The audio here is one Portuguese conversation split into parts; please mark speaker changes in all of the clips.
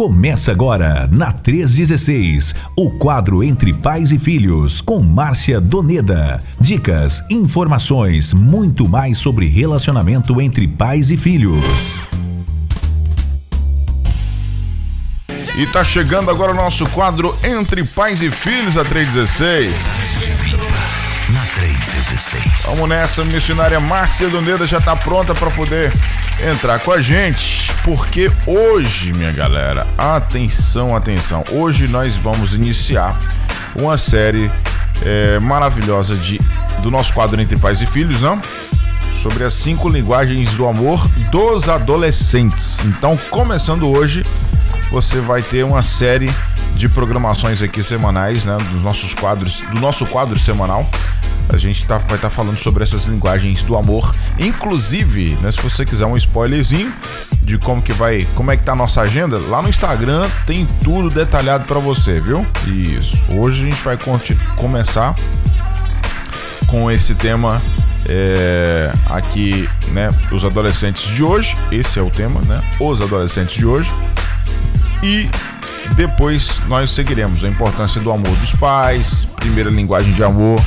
Speaker 1: Começa agora, na 316, o quadro Entre Pais e Filhos, com Márcia Doneda. Dicas, informações, muito mais sobre relacionamento entre pais e filhos.
Speaker 2: E tá chegando agora o nosso quadro Entre Pais e Filhos, a 316.
Speaker 1: Na 316.
Speaker 2: Vamos nessa, missionária Márcia Doneda já tá pronta para poder entrar com a gente, porque hoje, minha galera, atenção, atenção, hoje nós vamos iniciar uma série é, maravilhosa de, do nosso quadro Entre Pais e Filhos, não? Sobre as cinco linguagens do amor dos adolescentes. Então, começando hoje, você vai ter uma série de programações aqui semanais, né, dos nossos quadros, do nosso quadro semanal. A gente tá, vai estar tá falando sobre essas linguagens do amor, inclusive, né, se você quiser um spoilerzinho de como que vai, como é que tá a nossa agenda, lá no Instagram tem tudo detalhado para você, viu? Isso. Hoje a gente vai começar com esse tema é, aqui, né, os adolescentes de hoje. Esse é o tema, né? Os adolescentes de hoje. E depois nós seguiremos a importância do amor dos pais, primeira linguagem de amor,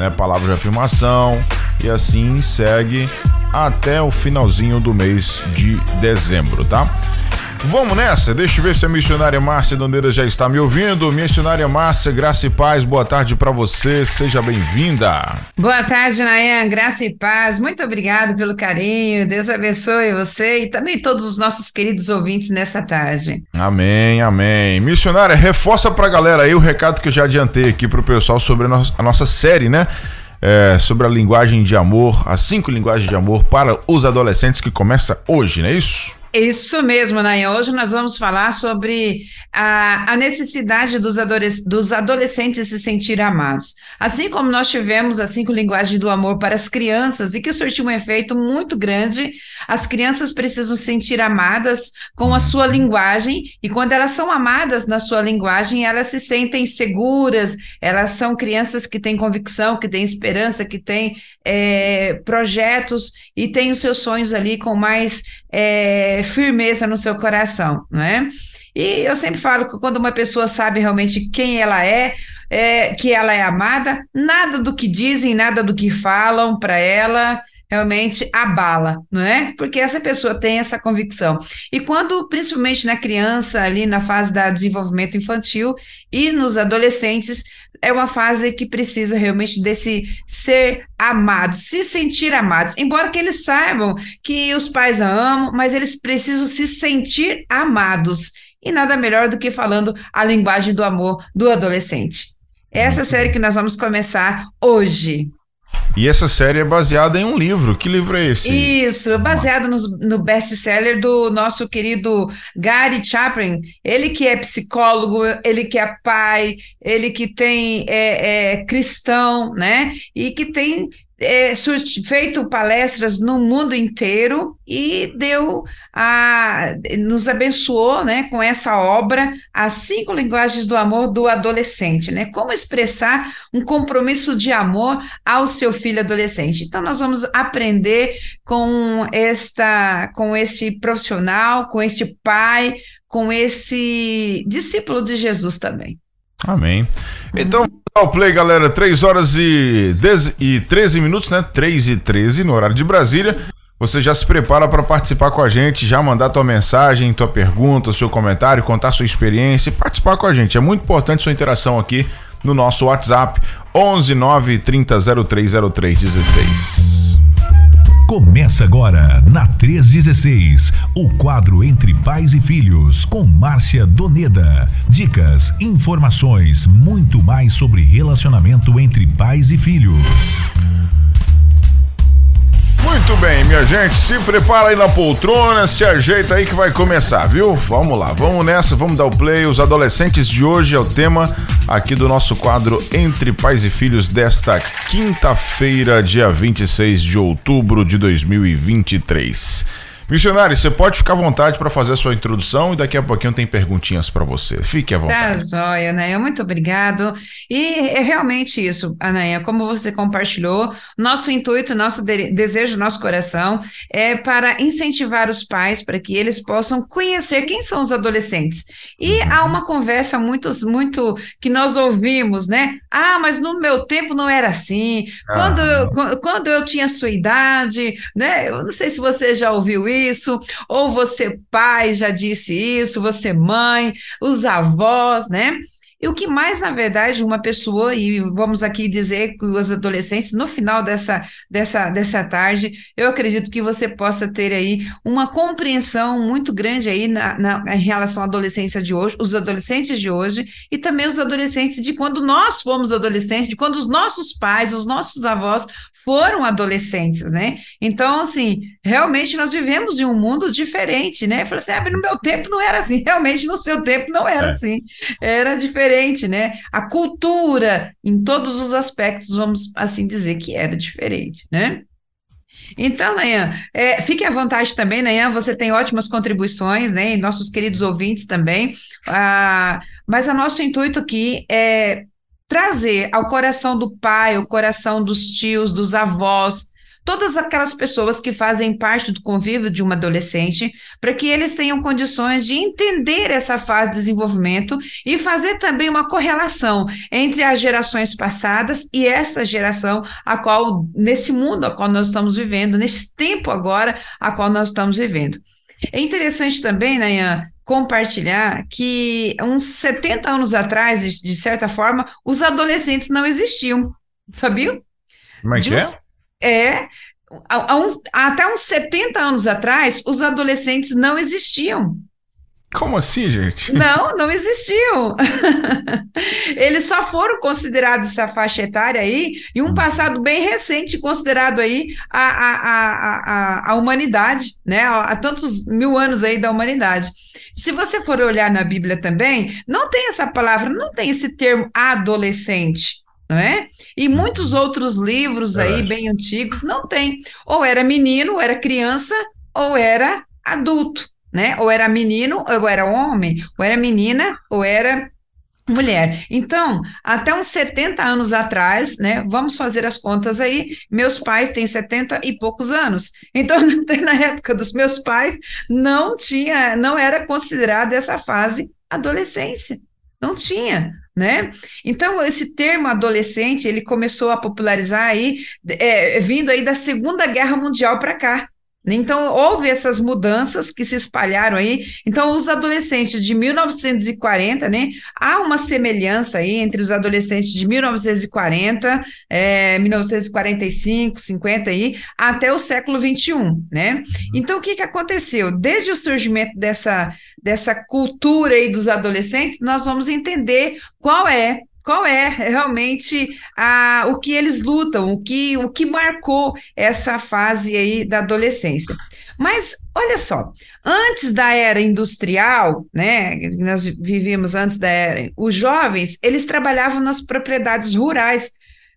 Speaker 2: né, palavra de afirmação, e assim segue até o finalzinho do mês de dezembro, tá? Vamos nessa, deixa eu ver se a missionária Márcia Dondeira já está me ouvindo. Missionária Márcia, graça e paz, boa tarde para você, seja bem-vinda.
Speaker 3: Boa tarde, Nayan, graça e paz, muito obrigado pelo carinho, Deus abençoe você e também todos os nossos queridos ouvintes nesta tarde.
Speaker 2: Amém, amém. Missionária, reforça pra galera aí o recado que eu já adiantei aqui pro pessoal sobre a, a nossa série, né? É, sobre a linguagem de amor, as cinco linguagens de amor para os adolescentes que começa hoje, não é isso?
Speaker 3: Isso mesmo, Nayan. Hoje nós vamos falar sobre a, a necessidade dos, dos adolescentes se sentirem amados. Assim como nós tivemos as cinco linguagens do amor para as crianças e que surtiu um efeito muito grande, as crianças precisam se sentir amadas com a sua linguagem e quando elas são amadas na sua linguagem, elas se sentem seguras, elas são crianças que têm convicção, que têm esperança, que têm é, projetos e têm os seus sonhos ali com mais é, firmeza no seu coração, não é? E eu sempre falo que quando uma pessoa sabe realmente quem ela é, é que ela é amada, nada do que dizem, nada do que falam para ela realmente abala, não é? Porque essa pessoa tem essa convicção. E quando, principalmente na criança, ali na fase da desenvolvimento infantil e nos adolescentes, é uma fase que precisa realmente desse ser amado, se sentir amados. Embora que eles saibam que os pais a amam, mas eles precisam se sentir amados. E nada melhor do que falando a linguagem do amor do adolescente. Essa série que nós vamos começar hoje.
Speaker 2: E essa série é baseada em um livro. Que livro é esse?
Speaker 3: Isso, baseado no, no best-seller do nosso querido Gary Chapman. Ele que é psicólogo, ele que é pai, ele que tem é, é cristão, né? E que tem é, feito palestras no mundo inteiro e deu a nos abençoou, né, com essa obra as cinco linguagens do amor do adolescente, né? Como expressar um compromisso de amor ao seu filho adolescente. Então nós vamos aprender com esta com este profissional, com este pai, com esse discípulo de Jesus também.
Speaker 2: Amém. Então, o play, galera. 3 horas e, 10, e 13 minutos, né? 3 e 13 no horário de Brasília. Você já se prepara para participar com a gente, já mandar tua mensagem, tua pergunta, seu comentário, contar sua experiência e participar com a gente. É muito importante sua interação aqui no nosso WhatsApp 11 9 30 0303 16.
Speaker 1: Começa agora, na 316, o quadro Entre Pais e Filhos, com Márcia Doneda. Dicas, informações, muito mais sobre relacionamento entre pais e filhos.
Speaker 2: Muito bem, minha gente, se prepara aí na poltrona, se ajeita aí que vai começar, viu? Vamos lá, vamos nessa, vamos dar o play. Os adolescentes de hoje é o tema aqui do nosso quadro Entre Pais e Filhos desta quinta-feira, dia 26 de outubro de 2023. Missionário, você pode ficar à vontade para fazer a sua introdução e daqui a pouquinho tem perguntinhas para você. Fique à tá vontade.
Speaker 3: Tá joia, Anaia. Muito obrigado. E é realmente isso, Anaia, como você compartilhou, nosso intuito, nosso de desejo, nosso coração é para incentivar os pais para que eles possam conhecer quem são os adolescentes. E uhum. há uma conversa muito, muito que nós ouvimos, né? Ah, mas no meu tempo não era assim. Quando, eu, quando eu tinha sua idade, né? Eu não sei se você já ouviu isso, ou você, pai, já disse isso, você, mãe, os avós, né? E o que mais, na verdade, uma pessoa, e vamos aqui dizer que os adolescentes, no final dessa, dessa, dessa tarde, eu acredito que você possa ter aí uma compreensão muito grande aí na, na, em relação à adolescência de hoje, os adolescentes de hoje, e também os adolescentes de quando nós fomos adolescentes, de quando os nossos pais, os nossos avós foram adolescentes, né? Então, assim, realmente nós vivemos em um mundo diferente, né? Eu falei assim, ah, no meu tempo não era assim, realmente no seu tempo não era é. assim, era diferente, né? A cultura, em todos os aspectos, vamos assim dizer que era diferente, né? Então, Nayan, é, fique à vontade também, Nayan, você tem ótimas contribuições, né, e nossos queridos ouvintes também, ah, mas o nosso intuito aqui é trazer ao coração do pai, ao coração dos tios, dos avós, todas aquelas pessoas que fazem parte do convívio de uma adolescente, para que eles tenham condições de entender essa fase de desenvolvimento e fazer também uma correlação entre as gerações passadas e essa geração a qual nesse mundo a qual nós estamos vivendo, nesse tempo agora a qual nós estamos vivendo. É interessante também, Nayan, compartilhar que uns 70 anos atrás, de, certa forma, os adolescentes não existiam. Sabiam?
Speaker 2: Como é que uns,
Speaker 3: é? É. uns, até uns 70 anos atrás, os adolescentes não existiam.
Speaker 2: Como assim, gente?
Speaker 3: Não, não existiam. Eles só foram considerados essa faixa etária aí em um hum. passado bem recente, considerado aí a, a, a, a, a humanidade, né? Há tantos mil anos aí da humanidade. Se você for olhar na Bíblia também, não tem essa palavra, não tem esse termo adolescente, não é? E muitos outros livros aí, bem antigos, não tem. Ou era menino, ou era criança, ou era adulto, né? Ou era menino, ou era homem, ou era menina, ou era mulher. Então, até uns 70 anos atrás, né, vamos fazer as contas aí, meus pais têm 70 e poucos anos. Então, na época dos meus pais, não tinha, não era considerada essa fase adolescência. Não tinha, né? Então, esse termo adolescente, ele começou a popularizar aí, é, vindo aí da Segunda Guerra Mundial para cá, então, houve essas mudanças que se espalharam aí. Então, os adolescentes de 1940, né? Há uma semelhança aí entre os adolescentes de 1940, é, 1945, 50 aí, até o século 21, né? Uhum. Então, o que, que aconteceu? Desde o surgimento dessa, dessa cultura aí dos adolescentes, nós vamos entender qual é qual é realmente a, o que eles lutam, o que, o que marcou essa fase aí da adolescência. Mas olha só, antes da era industrial, né, nós vivíamos antes da era, os jovens, eles trabalhavam nas propriedades rurais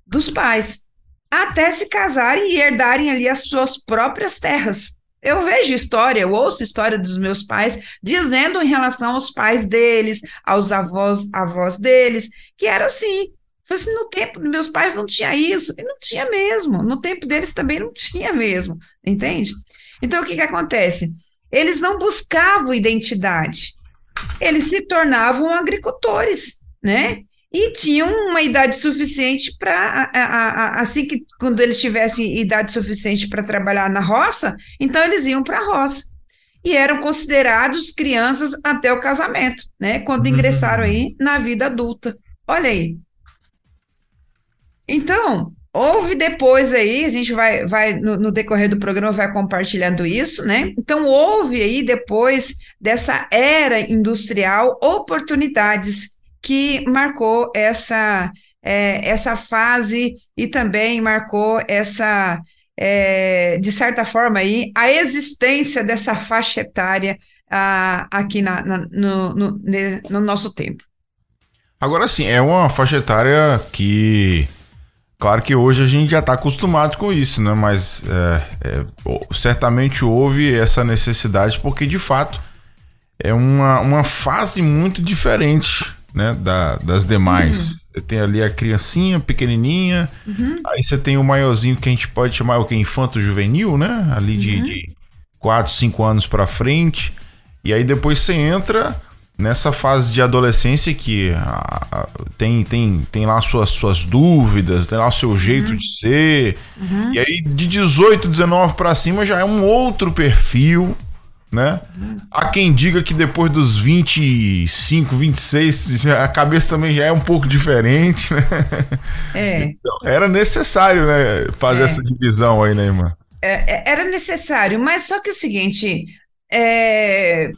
Speaker 3: dos pais, até se casarem e herdarem ali as suas próprias terras. Eu vejo história, eu ouço história dos meus pais dizendo em relação aos pais deles, aos avós, avós deles, que era assim. Assim, no tempo dos meus pais não tinha isso, e não tinha mesmo. No tempo deles também não tinha mesmo, entende? Então, o que, que acontece? Eles não buscavam identidade, eles se tornavam agricultores, né? E tinham uma idade suficiente para, assim que quando eles tivessem idade suficiente para trabalhar na roça, então eles iam para a roça. E eram considerados crianças até o casamento, né? Quando ingressaram aí na vida adulta. Olha aí. Então, houve depois aí, a gente vai, vai no, no, decorrer do programa vai compartilhando isso, né? Então, houve aí depois dessa era industrial oportunidades que marcou essa, é, essa fase e também marcou essa, é, de certa forma, aí, a existência dessa faixa etária ah, aqui na, na no, no, no nosso tempo.
Speaker 2: Agora sim, é uma faixa etária que Claro que hoje a gente já está acostumado com isso, né? Mas é, é, certamente houve essa necessidade porque de fato é uma, uma fase muito diferente né, da, das demais. Uhum. Você tem ali a criancinha pequenininha, uhum. aí você tem o maiorzinho que a gente pode chamar o que? Infanto juvenil, né? Ali de, uhum. de 4, 5 anos para frente. E aí depois você entra nessa fase de adolescência que a, a, tem, tem, tem lá suas, suas dúvidas, tem lá o seu jeito uhum. de ser. Uhum. E aí de 18, 19 para cima já é um outro perfil, né? Há quem diga que depois dos 25, 26, a cabeça também já é um pouco diferente, né? É. Então, era necessário, né, fazer é. essa divisão aí, né, irmã?
Speaker 3: É, é era necessário, mas só que é o seguinte, é,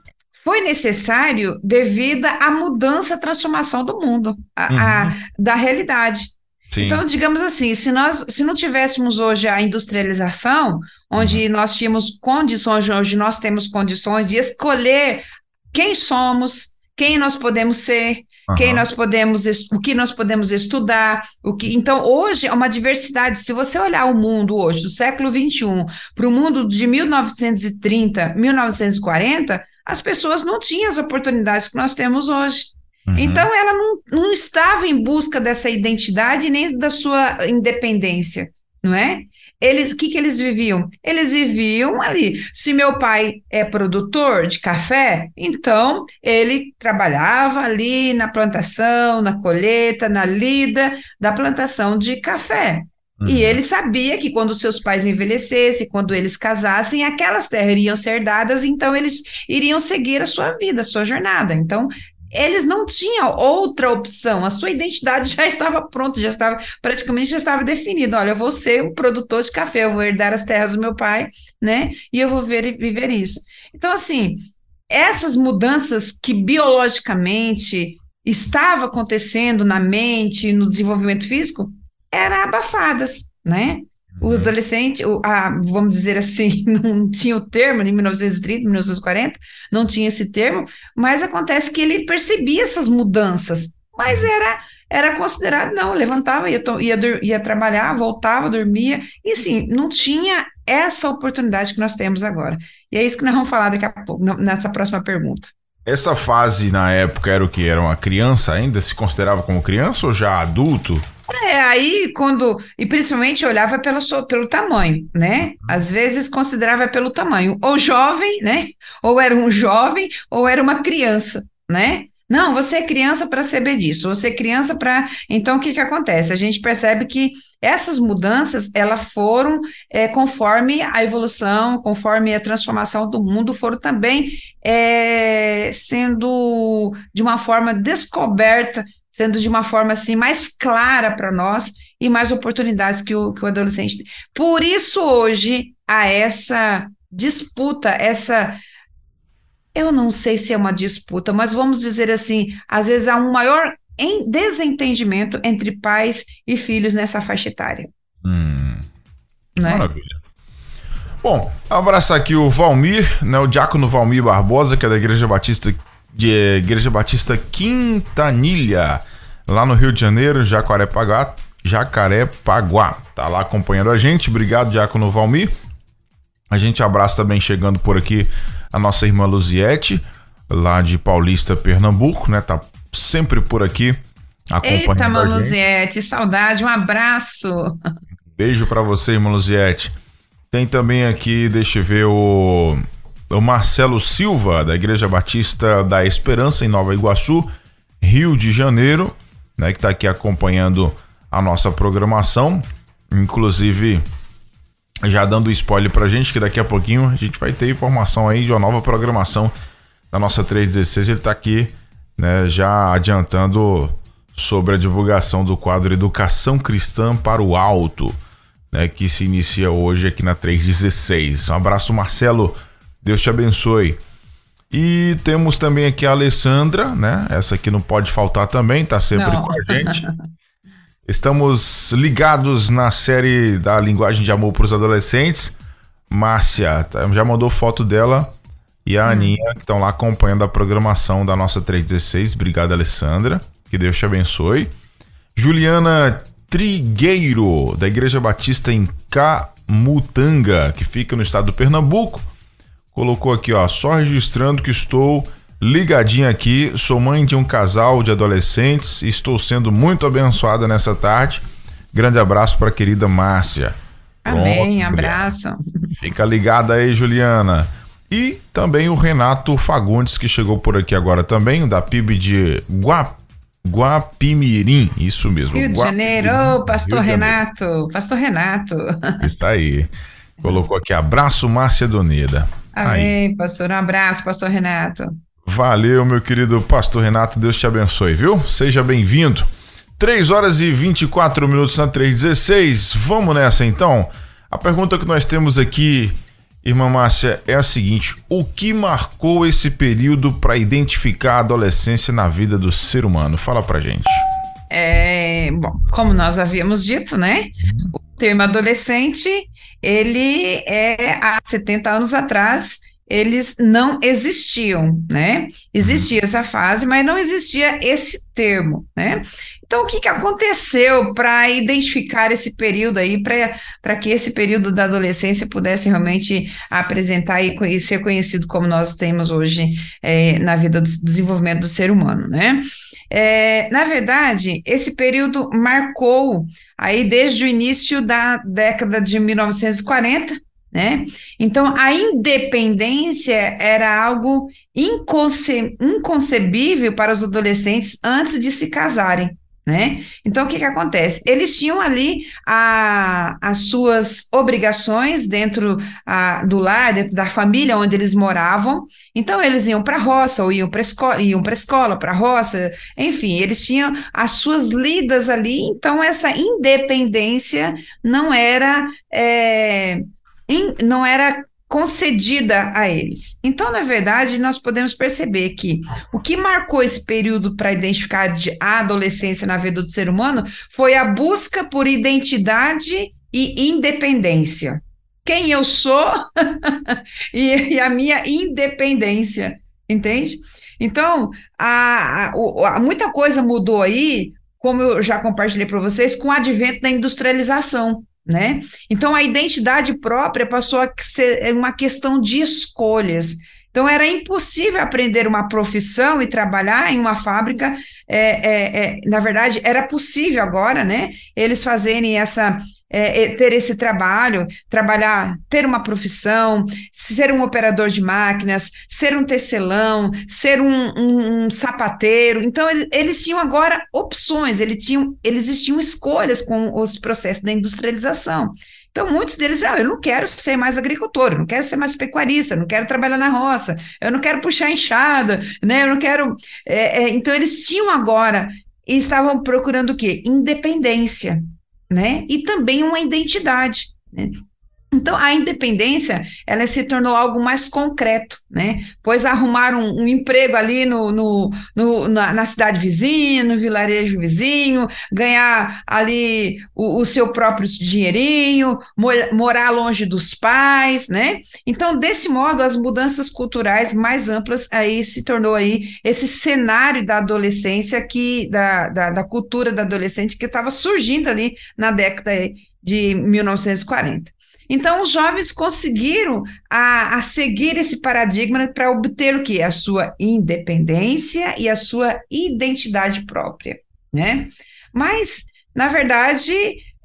Speaker 3: foi necessário devido à mudança, à transformação do mundo, a, uhum. a, da realidade. Sim. Então, digamos assim, se nós se não tivéssemos hoje a industrialização, onde uhum. nós tínhamos condições, hoje nós temos condições de escolher quem somos, quem nós podemos ser, uhum. quem nós podemos, o que nós podemos estudar, o que. Então, hoje é uma diversidade. Se você olhar o mundo hoje, do século XXI, para o mundo de 1930, 1940, as pessoas não tinham as oportunidades que nós temos hoje. Uhum. Então, ela não, não estava em busca dessa identidade nem da sua independência, não é? Eles, o que, que eles viviam? Eles viviam ali. Se meu pai é produtor de café, então ele trabalhava ali na plantação, na colheita, na lida da plantação de café. Uhum. E ele sabia que quando seus pais envelhecessem, quando eles casassem, aquelas terras iriam ser dadas, então eles iriam seguir a sua vida, a sua jornada. Então, eles não tinham outra opção, a sua identidade já estava pronta, já estava praticamente já estava definida. Olha, eu vou ser um produtor de café, eu vou herdar as terras do meu pai, né? E eu vou ver, viver isso. Então, assim, essas mudanças que biologicamente estava acontecendo na mente, no desenvolvimento físico, eram abafadas, né? O uhum. adolescente, o, a, vamos dizer assim, não tinha o termo em 1930, 1940, não tinha esse termo, mas acontece que ele percebia essas mudanças, mas uhum. era era considerado, não, levantava, ia, ia, ia trabalhar, voltava, dormia, e sim, não tinha essa oportunidade que nós temos agora. E é isso que nós vamos falar daqui a pouco, nessa próxima pergunta.
Speaker 2: Essa fase na época era o que? Era uma criança ainda? Se considerava como criança ou já adulto?
Speaker 3: É, aí quando. E principalmente olhava pelo, pelo tamanho, né? Às vezes considerava pelo tamanho. Ou jovem, né? Ou era um jovem, ou era uma criança, né? Não, você é criança para saber disso, você é criança para. Então, o que, que acontece? A gente percebe que essas mudanças elas foram é, conforme a evolução, conforme a transformação do mundo, foram também é, sendo de uma forma descoberta sendo de uma forma assim mais clara para nós e mais oportunidades que o, que o adolescente tem. Por isso, hoje, há essa disputa, essa. Eu não sei se é uma disputa, mas vamos dizer assim, às vezes há um maior em desentendimento entre pais e filhos nessa faixa etária. Hum,
Speaker 2: né? Maravilha. Bom, abraçar aqui o Valmir, né, o diácono Valmir Barbosa, que é da Igreja Batista de Igreja Batista Quintanilha, lá no Rio de Janeiro, Jacarepaguá, Jacarepaguá. Tá lá acompanhando a gente. Obrigado, Diácono Valmir. A gente abraça também chegando por aqui a nossa irmã Luziette, lá de Paulista, Pernambuco, né? Tá sempre por aqui
Speaker 3: acompanhando Eita, irmã Luziette, saudade, um abraço.
Speaker 2: Beijo para você, irmã Luziette. Tem também aqui, deixa eu ver, o o Marcelo Silva, da Igreja Batista da Esperança, em Nova Iguaçu, Rio de Janeiro, né, que está aqui acompanhando a nossa programação. Inclusive, já dando spoiler pra gente, que daqui a pouquinho a gente vai ter informação aí de uma nova programação da nossa 316. Ele está aqui né, já adiantando sobre a divulgação do quadro Educação Cristã para o Alto, né, que se inicia hoje aqui na 316. Um abraço, Marcelo Deus te abençoe. E temos também aqui a Alessandra, né? Essa aqui não pode faltar também, tá sempre não. com a gente. Estamos ligados na série da linguagem de amor para os adolescentes. Márcia tá, já mandou foto dela e a hum. Aninha, que estão lá acompanhando a programação da nossa 316. Obrigado, Alessandra. Que Deus te abençoe. Juliana Trigueiro, da Igreja Batista em Camutanga, que fica no estado do Pernambuco. Colocou aqui, ó, só registrando que estou ligadinho aqui, sou mãe de um casal de adolescentes e estou sendo muito abençoada nessa tarde. Grande abraço para a querida Márcia.
Speaker 3: Amém, Pronto, abraço.
Speaker 2: Fica ligada aí, Juliana. E também o Renato Fagundes, que chegou por aqui agora também, da PIB de Guap Guapimirim, isso mesmo.
Speaker 3: Rio de Janeiro, oh, pastor Renato, pastor Renato.
Speaker 2: Está aí. Colocou aqui, abraço Márcia Doneda.
Speaker 3: Amém, aí. pastor, um abraço, pastor Renato.
Speaker 2: Valeu, meu querido pastor Renato, Deus te abençoe, viu? Seja bem-vindo. 3 horas e 24 minutos na 316. Vamos nessa então. A pergunta que nós temos aqui, irmã Márcia, é a seguinte: o que marcou esse período para identificar a adolescência na vida do ser humano? Fala pra gente.
Speaker 3: É, bom, como nós havíamos dito, né? O termo adolescente, ele é há 70 anos atrás, eles não existiam, né? Existia essa fase, mas não existia esse termo, né? Então, o que, que aconteceu para identificar esse período aí, para que esse período da adolescência pudesse realmente apresentar e, ser conhecido como nós temos hoje é, na vida do desenvolvimento do ser humano, né? É, na verdade, esse período marcou aí desde o início da década de 1940, né? Então, a independência era algo inconce inconcebível para os adolescentes antes de se casarem. Né? Então, o que, que acontece? Eles tinham ali a, as suas obrigações dentro a, do lar, dentro da família onde eles moravam. Então, eles iam para a roça, ou iam para escola, para escola, para a roça, enfim, eles tinham as suas lidas ali. Então, essa independência não era. É, in, não era concedida a eles. Então, na verdade, nós podemos perceber que o que marcou esse período para identificar a adolescência na vida do ser humano foi a busca por identidade e independência. Quem eu sou e, e, a minha independência, entende? Então, a, a, a, muita coisa mudou aí, como eu já compartilhei para vocês, com o advento da industrialização né? Então a identidade própria passou a ser uma questão de escolhas. Então era impossível aprender uma profissão e trabalhar em uma fábrica. É, é, é, na verdade, era possível agora, né? Eles fazerem essa é, é, ter esse trabalho, trabalhar, ter uma profissão, ser um operador de máquinas, ser um tecelão, ser um, um, um sapateiro. Então, eles, eles, tinham agora opções, eles tinham, eles tinham escolhas com os processos da industrialização. Então, muitos deles, ah, eu não quero ser mais agricultor, eu não quero ser mais pecuarista, eu não quero trabalhar na roça, eu não quero puxar enxada, né? Eu não quero. É, é, então, eles tinham agora e estavam procurando o quê? Independência né? E também uma identidade. Né? Então, a independência, ela se tornou algo mais concreto, né? Pois arrumaram um, um emprego ali no, no, no na, na, cidade vizinha, no vilarejo vizinho, ganhar ali o, o seu próprio dinheirinho, morar longe dos pais, né? Então, desse modo, as mudanças culturais mais amplas aí se tornou aí esse cenário da adolescência que, da, da, da cultura da adolescente que estava surgindo ali na década de 1940. Então, os jovens conseguiram a, a seguir esse paradigma para obter o que? A sua independência e a sua identidade própria, né? Mas, na verdade,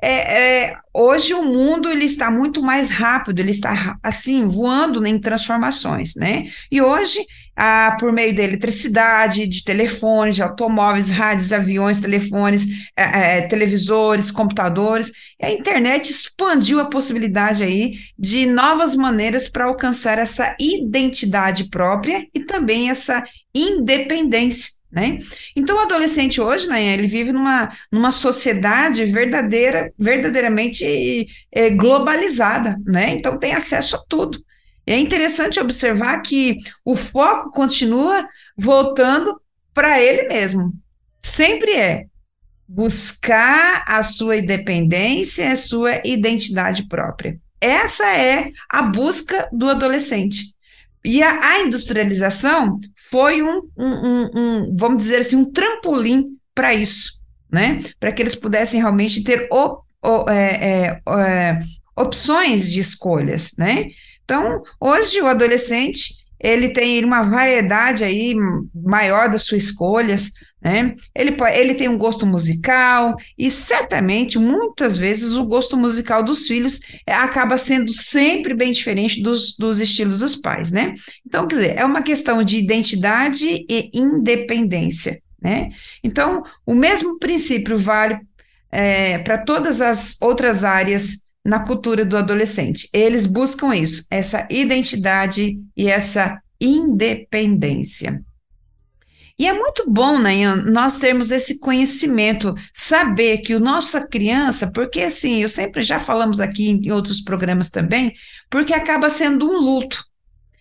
Speaker 3: é, é, hoje o mundo ele está muito mais rápido, ele está assim voando em transformações, né? E hoje, ah, por meio da eletricidade, de telefones, de automóveis, rádios, aviões, telefones, é, é, televisores, computadores, a internet expandiu a possibilidade aí de novas maneiras para alcançar essa identidade própria e também essa independência né? Então, o adolescente hoje, né, ele vive numa, numa sociedade verdadeira, verdadeiramente é, globalizada, né? Então, tem acesso a tudo. É interessante observar que o foco continua voltando para ele mesmo. Sempre é buscar a sua independência, a sua identidade própria. Essa é a busca do adolescente. E a, a industrialização foi um, um, um, vamos dizer assim, um trampolim para isso. né? Para que eles pudessem realmente ter é, é, é, opções de escolhas, né? Então, hoje o adolescente ele tem uma variedade aí maior das suas escolhas, né? Ele, ele tem um gosto musical e certamente, muitas vezes, o gosto musical dos filhos é, acaba sendo sempre bem diferente dos, dos estilos dos pais, né? Então, quer dizer, é uma questão de identidade e independência, né? Então, o mesmo princípio vale é, para todas as outras áreas na cultura do adolescente. Eles buscam isso, essa identidade e essa independência. E é muito bom, né, nós termos esse conhecimento, saber que o nossa criança, porque assim, eu sempre já falamos aqui em outros programas também, porque acaba sendo um luto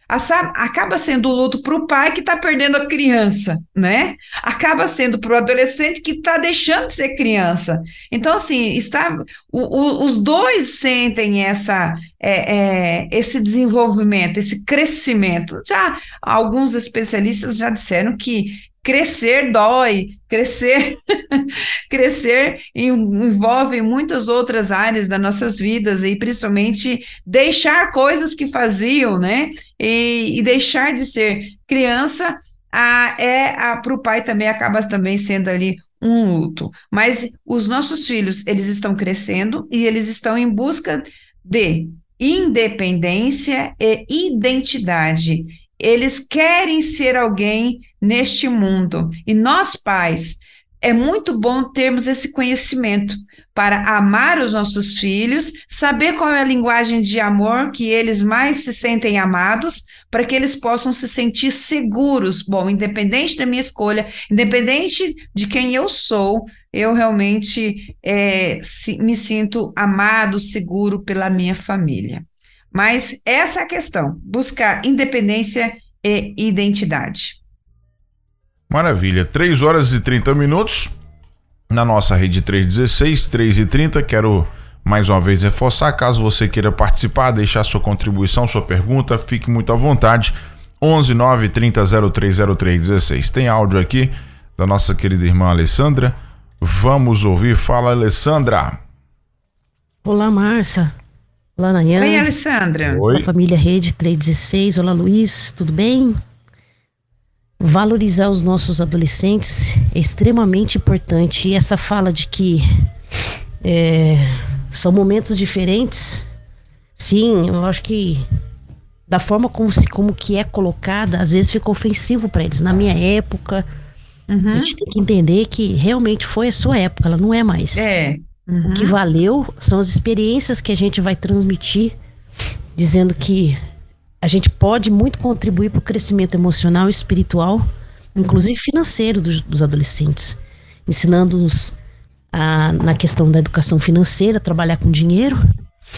Speaker 3: acaba sendo o luto para o pai que está perdendo a criança, né? Acaba sendo para o adolescente que está deixando de ser criança. Então, assim, está, o, o, os dois sentem essa, é, é, esse desenvolvimento, esse crescimento. Já alguns especialistas já disseram que crescer dói, crescer, crescer envolve muitas outras áreas das nossas vidas e principalmente deixar coisas que faziam, né? E, e deixar de ser criança a, é para o pai também acaba também sendo ali um luto. Mas os nossos filhos eles estão crescendo e eles estão em busca de independência e identidade. Eles querem ser alguém neste mundo. E nós, pais, é muito bom termos esse conhecimento para amar os nossos filhos, saber qual é a linguagem de amor que eles mais se sentem amados, para que eles possam se sentir seguros. Bom, independente da minha escolha, independente de quem eu sou, eu realmente é, me sinto amado, seguro pela minha família. Mas essa é a questão: buscar independência e identidade.
Speaker 2: Maravilha. 3 horas e 30 minutos na nossa rede 316, 3 e 30. Quero mais uma vez reforçar, caso você queira participar, deixar sua contribuição, sua pergunta, fique muito à vontade. 11 9 30 0303 16. Tem áudio aqui da nossa querida irmã Alessandra. Vamos ouvir. Fala, Alessandra.
Speaker 4: Olá, Márcia. Olá, Nayan.
Speaker 3: Oi, Alessandra.
Speaker 4: Oi. A família Rede 316. Olá, Luiz. Tudo bem? Valorizar os nossos adolescentes é extremamente importante. E essa fala de que é, são momentos diferentes, sim, eu acho que da forma como, se, como que é colocada, às vezes fica ofensivo para eles. Na minha época, uhum. a gente tem que entender que realmente foi a sua época, ela não é mais.
Speaker 3: É.
Speaker 4: Uhum. O que valeu são as experiências que a gente vai transmitir, dizendo que a gente pode muito contribuir para o crescimento emocional e espiritual, inclusive financeiro dos, dos adolescentes, ensinando-nos na questão da educação financeira, trabalhar com dinheiro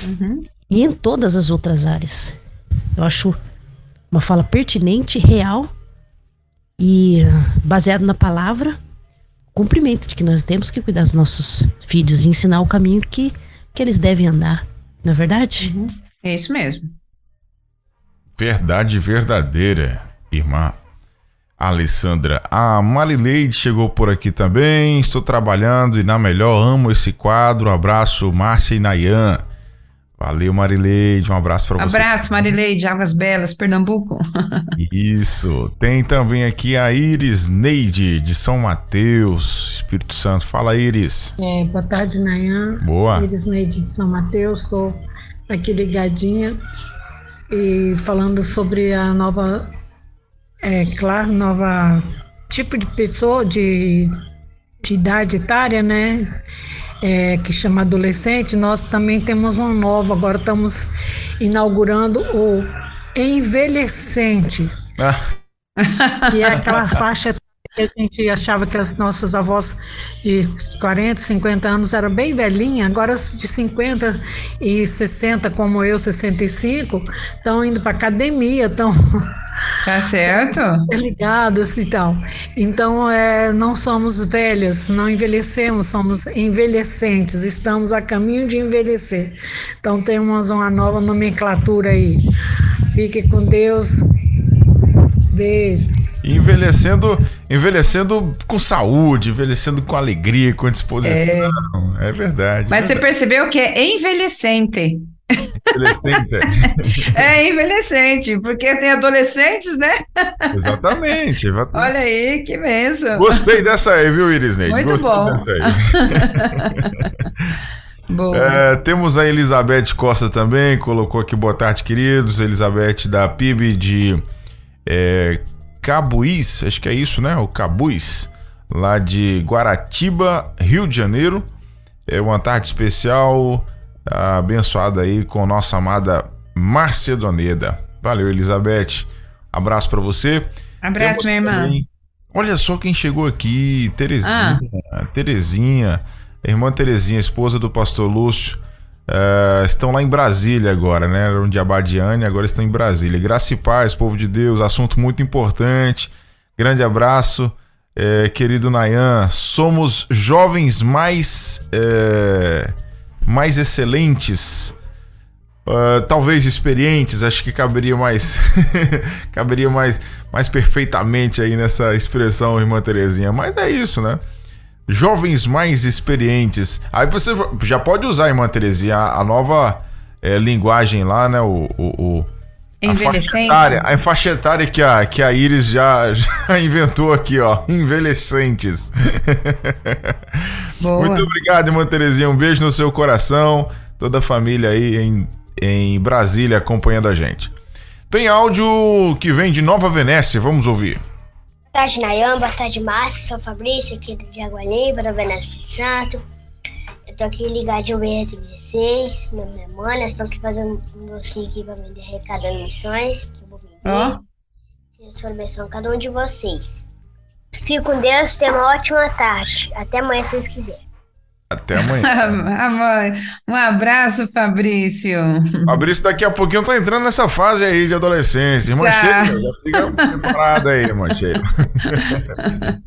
Speaker 4: uhum. e em todas as outras áreas. Eu acho uma fala pertinente, real e baseada na palavra cumprimento de que nós temos que cuidar dos nossos filhos e ensinar o caminho que, que eles devem andar. Não é verdade? Uhum.
Speaker 3: É isso mesmo.
Speaker 2: Verdade verdadeira, irmã Alessandra. A Marileide chegou por aqui também. Estou trabalhando e na melhor amo esse quadro. Um abraço, Márcia e Nayan. Valeu, Marileide. Um abraço para
Speaker 3: você. Abraço, Marileide, Águas Belas, Pernambuco.
Speaker 2: Isso. Tem também aqui a Iris Neide, de São Mateus, Espírito Santo. Fala, Iris.
Speaker 5: É, boa tarde, Nayan.
Speaker 2: Boa.
Speaker 5: Iris Neide, de São Mateus. Estou aqui ligadinha e falando sobre a nova, é claro, nova tipo de pessoa, de, de idade etária, né? É, que chama Adolescente, nós também temos uma nova. Agora estamos inaugurando o Envelhecente, ah. que é aquela faixa a gente achava que as nossas avós de 40, 50 anos eram bem velhinhas, agora de 50 e 60, como eu, 65, estão indo para academia, estão
Speaker 3: Tá certo.
Speaker 5: Ligados e tal. Então, é, não somos velhas, não envelhecemos, somos envelhecentes, estamos a caminho de envelhecer. Então, temos uma nova nomenclatura aí. Fique com Deus. Beijo.
Speaker 2: Envelhecendo, envelhecendo com saúde, envelhecendo com alegria, com disposição. É, é verdade.
Speaker 3: Mas
Speaker 2: é
Speaker 3: você percebeu que é envelhecente.
Speaker 2: Envelhecente.
Speaker 3: É envelhecente, porque tem adolescentes, né?
Speaker 2: Exatamente. exatamente.
Speaker 3: Olha aí, que benção.
Speaker 2: Gostei dessa aí, viu, Iris Neide?
Speaker 3: Muito
Speaker 2: Gostei
Speaker 3: bom.
Speaker 2: dessa aí. É, temos a Elizabeth Costa também, colocou aqui boa tarde, queridos. Elizabeth da PIB de é, Cabuís, acho que é isso, né? O Cabuís, lá de Guaratiba, Rio de Janeiro. É uma tarde especial, abençoada aí com nossa amada Márcia Doneda. Valeu, Elizabeth. Abraço para você.
Speaker 3: Abraço,
Speaker 2: Temos
Speaker 3: minha irmã.
Speaker 2: também- Olha só quem chegou aqui, Terezinha.
Speaker 3: Ah.
Speaker 2: Terezinha, irmã Terezinha, esposa do pastor Lúcio. Eh, estão lá em Brasília agora, né? Eram de Abadiane, agora estão em Brasília. Graça e paz, povo de Deus, assunto muito importante. Grande abraço, eh, querido Nayan. Somos jovens mais, eh, mais excelentes. Uh, talvez experientes, acho que caberia mais caberia mais, mais perfeitamente aí nessa expressão, irmã Terezinha. Mas é isso, né? Jovens mais experientes. Aí você já pode usar, irmã Terezinha, a, a nova eh, linguagem lá, né? O, o, o- a faixa etária, a faixa etária que a, que a Iris já, já inventou aqui, ó. Envelhecentes.
Speaker 3: Boa.
Speaker 2: Muito obrigado, irmã Terezinha. Um beijo no seu coração. Toda a família aí em, em Brasília acompanhando a gente. Tem áudio que vem de Nova Venécia. Vamos ouvir.
Speaker 6: Boa tarde, Nayan. Boa tarde, Márcio. Sou Fabrício, aqui do Jaguaribe, da Veneza Espírito Santo. Eu tô aqui ligadinho no BR-16. Meu Mona. Estou aqui fazendo um docinho aqui pra vender arrecadando missões. Que eu vou vender.
Speaker 3: Ó,
Speaker 6: Deus abençoe cada um de vocês. Fique com Deus. Tenha uma ótima tarde. Até amanhã, se Deus quiser.
Speaker 2: Até amanhã.
Speaker 3: amor, um abraço, Fabrício.
Speaker 2: Fabrício, daqui a pouquinho tá entrando nessa fase aí de adolescência. Irmã
Speaker 3: Tá.
Speaker 2: Sheila, já fica preparada aí, irmã Sheila.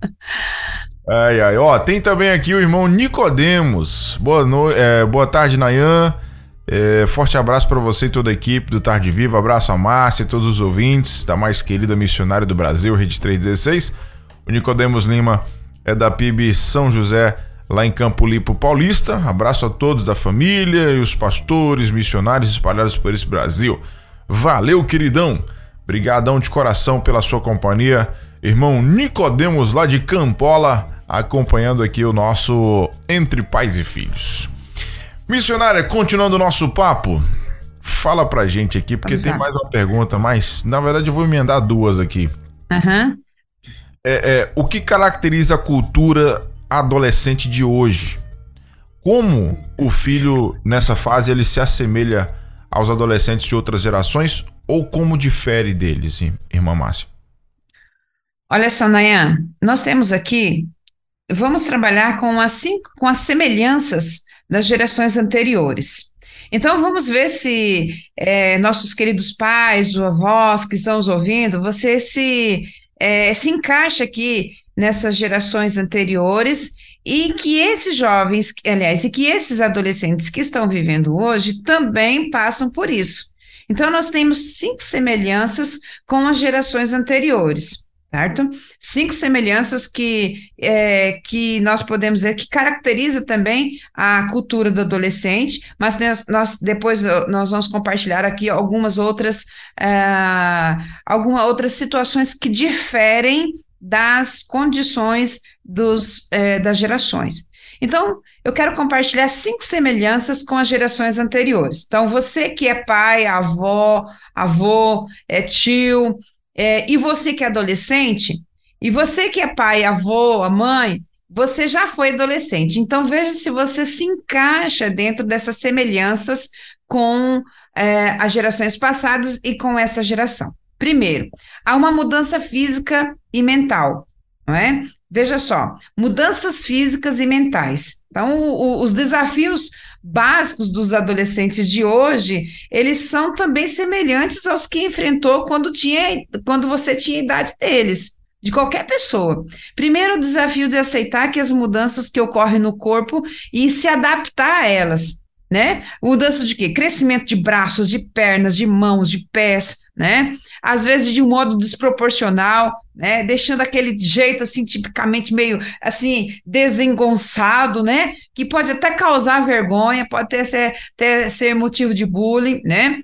Speaker 2: Ai, ai. Ó, tem também aqui o irmão Nicodemos. Boa, no... é, boa tarde, Nayan. É, forte abraço para você e toda a equipe do Tarde Viva. Abraço a Márcia e todos os ouvintes da mais querida missionária do Brasil, Rede 316. O Nicodemos Lima é da PIB São José, lá em Campo Limpo Paulista. Abraço a todos da família e os pastores, missionários espalhados por esse Brasil. Valeu, queridão. Brigadão de coração pela sua companhia. Irmão Nicodemos lá de Campola, acompanhando aqui o nosso Entre Pais e Filhos. Missionária, continuando o nosso papo, fala pra gente aqui, porque
Speaker 3: Vamos
Speaker 2: tem
Speaker 3: lá.
Speaker 2: mais uma pergunta, mas na verdade eu vou emendar duas aqui.
Speaker 3: Aham.
Speaker 2: É, é, o que caracteriza a cultura adolescente de hoje? Como o filho nessa fase ele se assemelha aos adolescentes de outras gerações ou como difere deles, ir- irmã Márcia?
Speaker 3: Olha só, Nayan, nós temos aqui, vamos trabalhar com as, cinco, com as semelhanças das gerações anteriores. Então, vamos ver se eh, nossos queridos pais avós que estão nos ouvindo, você se, eh, se encaixa aqui nessas gerações anteriores e que esses jovens, aliás, e que esses adolescentes que estão vivendo hoje também passam por isso. Então, nós temos cinco semelhanças com as gerações anteriores certo? Cinco semelhanças que, é, que nós podemos dizer que caracteriza também a cultura do adolescente, mas nós, nós depois nós vamos compartilhar aqui algumas outras, ah, algumas outras situações que diferem das condições dos, eh, das gerações. Então, eu quero compartilhar cinco semelhanças com as gerações anteriores. Então, você que é pai, avó, avô, é tio, é, e você que é adolescente, e você que é pai, avô, a mãe, você já foi adolescente. Então, veja se você se encaixa dentro dessas semelhanças com é, as gerações passadas e com essa geração. Primeiro, há uma mudança física e mental, não é? Veja só, mudanças físicas e mentais. Então, o, o, os desafios básicos dos adolescentes de hoje, eles são também semelhantes aos que enfrentou quando, tinha, quando você tinha a idade deles, de qualquer pessoa. Primeiro, o desafio de aceitar que as mudanças que ocorrem no corpo e se adaptar a elas, né? Mudança de quê? Crescimento de braços, de pernas, de mãos, de pés, né? Às vezes de um modo desproporcional, né? Deixando aquele jeito assim tipicamente meio assim desengonçado, né? Que pode até causar vergonha, pode até ser, até ser motivo de bullying, né?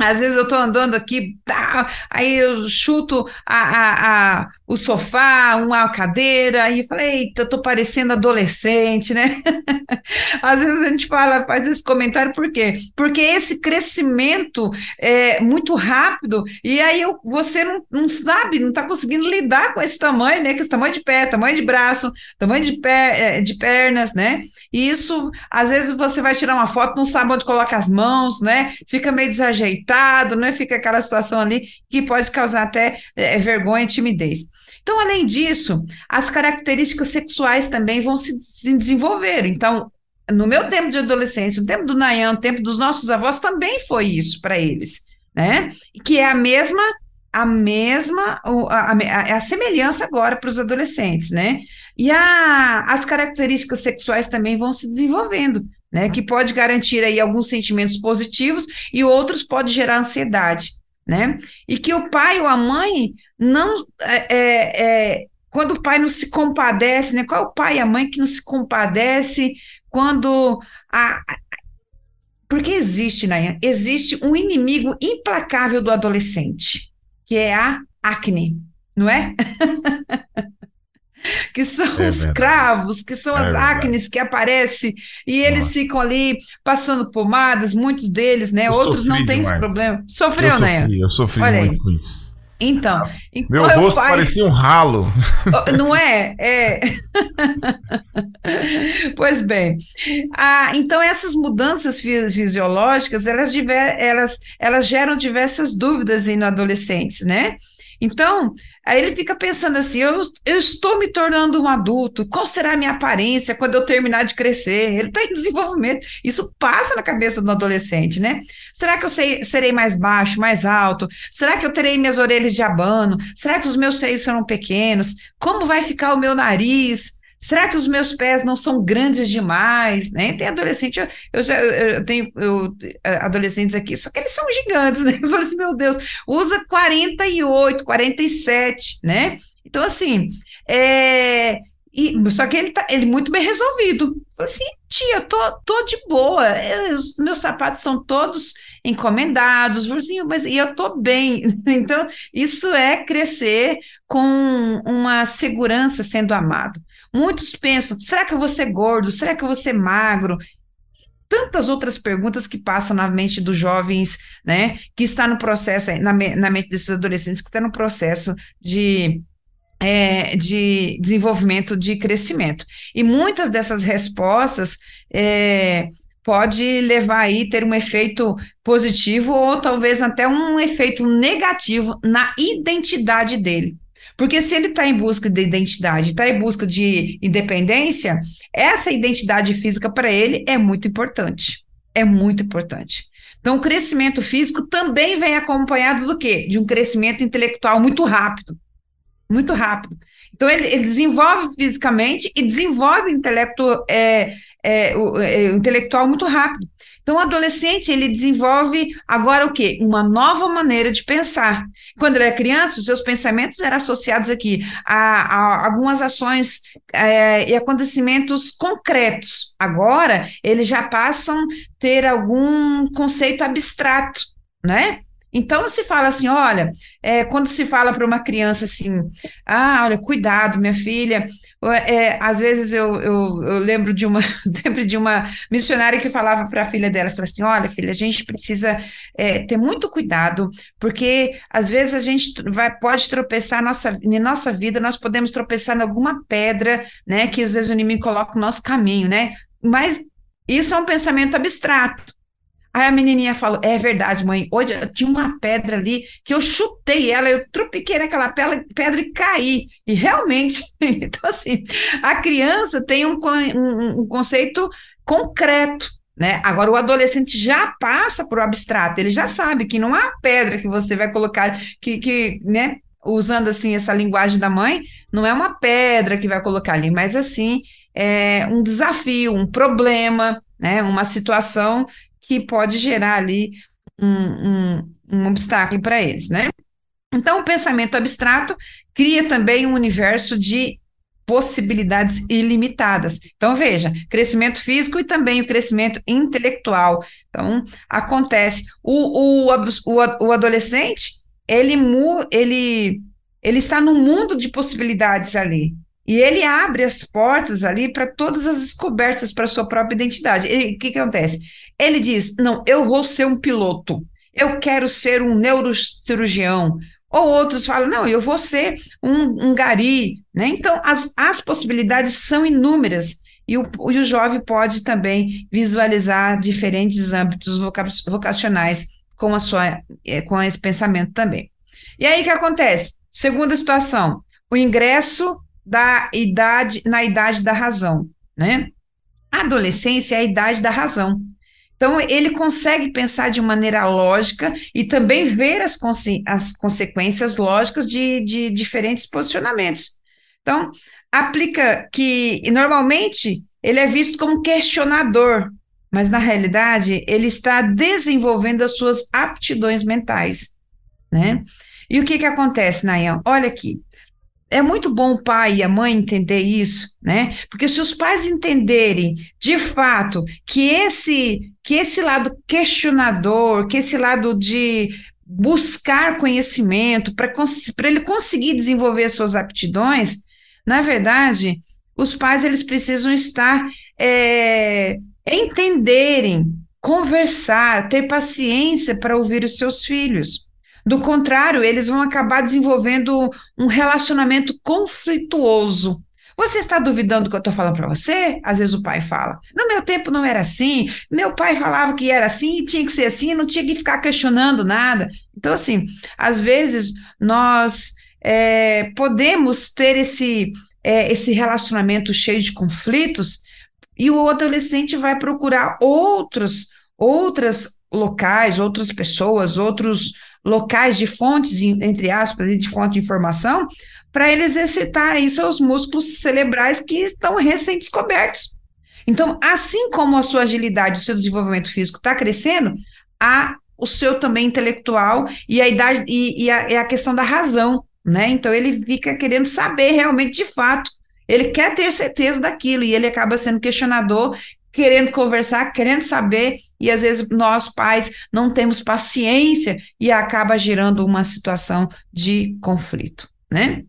Speaker 3: Às vezes eu estou andando aqui, tá, aí eu chuto a, a, a, o sofá, uma cadeira, aí eu falei, eita, estou parecendo adolescente, né? Às vezes a gente fala, faz esse comentário, por quê? Porque esse crescimento é muito rápido, e aí eu, você não, não sabe, não está conseguindo lidar com esse tamanho, né? Com esse tamanho de pé, tamanho de braço, tamanho de, pé, é, de pernas, né? E isso, às vezes você vai tirar uma foto, não sabe onde coloca as mãos, né? Fica meio desajeitado né? Fica aquela situação ali que pode causar até é, vergonha e timidez. Então, além disso, as características sexuais também vão se, se desenvolver. Então, no meu tempo de adolescência, no tempo do Nayan, no tempo dos nossos avós, também foi isso para eles, né? Que é a mesma a mesma a, a, a semelhança agora para os adolescentes, né? E a, as características sexuais também vão se desenvolvendo né, que pode garantir aí alguns sentimentos positivos e outros pode gerar ansiedade, né? E que o pai ou a mãe não é, é, é, quando o pai não se compadece, né? Qual é o pai e a mãe que não se compadece quando a, porque existe, Nayan, existe um inimigo implacável do adolescente, que é a acne, não é? que são é os cravos, que são é as acnes que aparecem e eles Nossa. ficam ali passando pomadas, muitos deles, né? Eu Outros não têm esse problema. Sofreu,
Speaker 2: eu
Speaker 3: né?
Speaker 2: Eu sofri Olha muito aí. com isso.
Speaker 3: Então,
Speaker 2: meu então rosto pai... parecia um ralo.
Speaker 3: Não é? É. pois bem. Ah, então essas mudanças fisiológicas, elas, diver... elas, elas geram diversas dúvidas em adolescentes, né? Então, aí ele fica pensando assim: eu, eu estou me tornando um adulto, qual será a minha aparência quando eu terminar de crescer? Ele está em desenvolvimento. Isso passa na cabeça do adolescente, né? Será que eu sei, serei mais baixo, mais alto? Será que eu terei minhas orelhas de abano? Será que os meus seios serão pequenos? Como vai ficar o meu nariz? Será que os meus pés não são grandes demais? Né? Tem adolescente, eu, eu, já, eu tenho eu, eh, adolescentes aqui, só que eles são gigantes, né? Eu falo assim, meu Deus, usa 48, 47, né? Então, assim, é, e, só que ele tá ele muito bem resolvido. Falei assim, tia, tô, tô de boa. Eu, os meus sapatos são todos encomendados, assim, mas e eu tô bem. Então, isso é crescer com uma segurança sendo amado. Muitos pensam: será que eu vou ser gordo? Será que eu vou ser magro? Tantas outras perguntas que passam na mente dos jovens, né? Que está no processo, na, na mente desses adolescentes, que está no processo de é, de desenvolvimento de crescimento. E muitas dessas respostas é, pode levar aí ter um efeito positivo ou talvez até um efeito negativo na identidade dele. Porque se ele está em busca de identidade, está em busca de independência, essa identidade física para ele é muito importante. É muito importante. Então, o crescimento físico também vem acompanhado do quê? De um crescimento intelectual muito rápido. Muito rápido. Então, ele, ele desenvolve fisicamente e desenvolve intelecto, é, é, o, é, o intelectual muito rápido. Então, o adolescente, ele desenvolve agora o quê? Uma nova maneira de pensar. Quando ele é criança, os seus pensamentos eram associados aqui a, a algumas ações é, e acontecimentos concretos. Agora, eles já passam a ter algum conceito abstrato, né? Então se fala assim, olha, é, quando se fala para uma criança assim, ah, olha, cuidado, minha filha, é, às vezes eu, eu, eu, lembro de uma sempre de uma missionária que falava para a filha dela, falou assim, olha, filha, a gente precisa é, ter muito cuidado, porque às vezes a gente vai, pode tropeçar nossa, em nossa vida, nós podemos tropeçar em alguma pedra, né, que às vezes o inimigo coloca no nosso caminho, né? Mas isso é um pensamento abstrato. Aí a menininha falou: É verdade, mãe. Hoje tinha uma pedra ali que eu chutei ela, eu tropiquei naquela pedra e caí. E realmente, então, assim, a criança tem um, um, um conceito concreto. Né? Agora, o adolescente já passa para o abstrato, ele já sabe que não há pedra que você vai colocar, que, que né, usando assim essa linguagem da mãe, não é uma pedra que vai colocar ali, mas assim, é um desafio, um problema, né, uma situação que pode gerar ali um, um, um obstáculo para eles, né? Então, o pensamento abstrato cria também um universo de possibilidades ilimitadas. Então, veja, crescimento físico e também o crescimento intelectual. Então, acontece. O, o, o, o adolescente, ele, ele, ele está num mundo de possibilidades ali. E ele abre as portas ali para todas as descobertas para sua própria identidade. O que, que acontece? Ele diz: Não, eu vou ser um piloto, eu quero ser um neurocirurgião, ou outros falam, não, eu vou ser um, um gari, né? Então, as, as possibilidades são inúmeras, e o, e o jovem pode também visualizar diferentes âmbitos vocacionais com, a sua, é, com esse pensamento também. E aí, o que acontece? Segunda situação, o ingresso da idade, na idade da razão, né? A adolescência é a idade da razão. Então, ele consegue pensar de maneira lógica e também ver as, as consequências lógicas de, de diferentes posicionamentos. Então, aplica que, normalmente, ele é visto como questionador, mas na realidade, ele está desenvolvendo as suas aptidões mentais, né? E o que que acontece, Nayan? Olha aqui, é muito bom o pai e a mãe entender isso, né? Porque se os pais entenderem de fato que esse que esse lado questionador, que esse lado de buscar conhecimento para ele conseguir desenvolver suas aptidões, na verdade, os pais eles precisam estar é, entenderem, conversar, ter paciência para ouvir os seus filhos. Do contrário, eles vão acabar desenvolvendo um relacionamento conflituoso. Você está duvidando do que eu estou falando para você? Às vezes o pai fala: No meu tempo não era assim, meu pai falava que era assim, tinha que ser assim, não tinha que ficar questionando nada. Então, assim, às vezes nós é, podemos ter esse, é, esse relacionamento cheio de conflitos e o adolescente vai procurar outros, outras locais, outras pessoas, outros locais de fontes, entre aspas, de fonte de informação, para ele exercitar aí seus músculos cerebrais que estão recém-descobertos. Então, assim como a sua agilidade, o seu desenvolvimento físico está crescendo, há o seu também intelectual e a idade e, e, a, a questão da razão, né? Então ele fica querendo saber realmente de fato. Ele quer ter certeza daquilo e ele acaba sendo questionador querendo conversar, querendo saber, e às vezes nós pais não temos paciência e acaba gerando uma situação de conflito, né?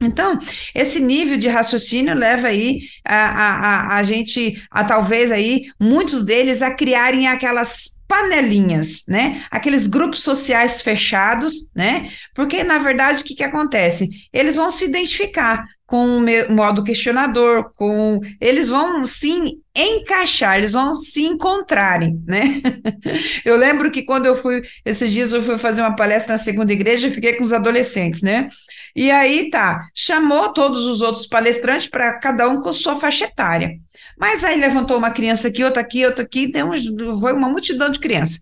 Speaker 3: Então, esse nível de raciocínio leva aí a, a, a, a gente, a talvez aí, muitos deles a criarem aquelas panelinhas, né? Aqueles grupos sociais fechados, né? Porque, na verdade, o que, que acontece? Eles vão se identificar com o modo questionador, com eles vão sim encaixar, eles vão se encontrarem, né? eu lembro que quando eu fui, esses dias eu fui fazer uma palestra na segunda igreja, fiquei com os adolescentes, né? E aí tá, chamou todos os outros palestrantes para cada um com sua faixa etária. Mas aí levantou uma criança aqui, outra aqui, outra aqui, tem um, foi uma multidão de crianças.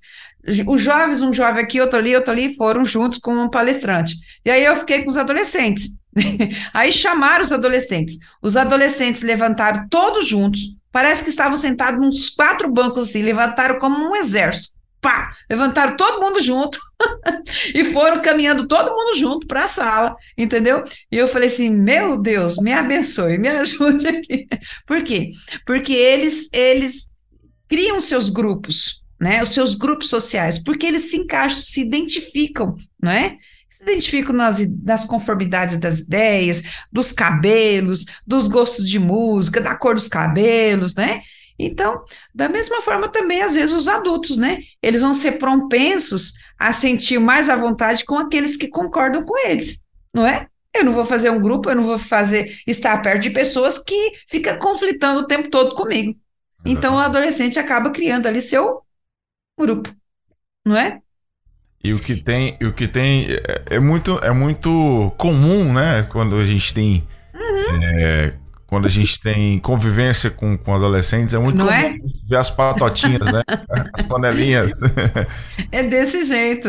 Speaker 3: Os jovens, um jovem aqui, outro ali, outro ali, foram juntos com um palestrante. E aí eu fiquei com os adolescentes. aí chamaram os adolescentes. Os adolescentes levantaram todos juntos, parece que estavam sentados nos quatro bancos assim, levantaram como um exército. Pá! Levantaram todo mundo junto e foram caminhando todo mundo junto para a sala, entendeu? E eu falei assim: meu Deus, me abençoe, me ajude aqui. Por quê? Porque eles, eles criam seus grupos né, os seus grupos sociais, porque eles se encaixam, se identificam, não é? Se identificam nas, nas conformidades das ideias, dos cabelos, dos gostos de música, da cor dos cabelos, né? Então, da mesma forma também, às vezes, os adultos, né? Eles vão ser propensos a sentir mais à vontade com aqueles que concordam com eles, não é? Eu não vou fazer um grupo, eu não vou fazer estar perto de pessoas que ficam conflitando o tempo todo comigo. Então, o adolescente acaba criando ali seu grupo, não é?
Speaker 2: E o que tem, o que tem é, é, muito, é muito comum, né? Quando a gente tem, uhum. é, quando a gente tem convivência com, com adolescentes, é muito
Speaker 3: não
Speaker 2: comum
Speaker 3: é?
Speaker 2: ver as patotinhas, né? As panelinhas.
Speaker 3: É desse jeito,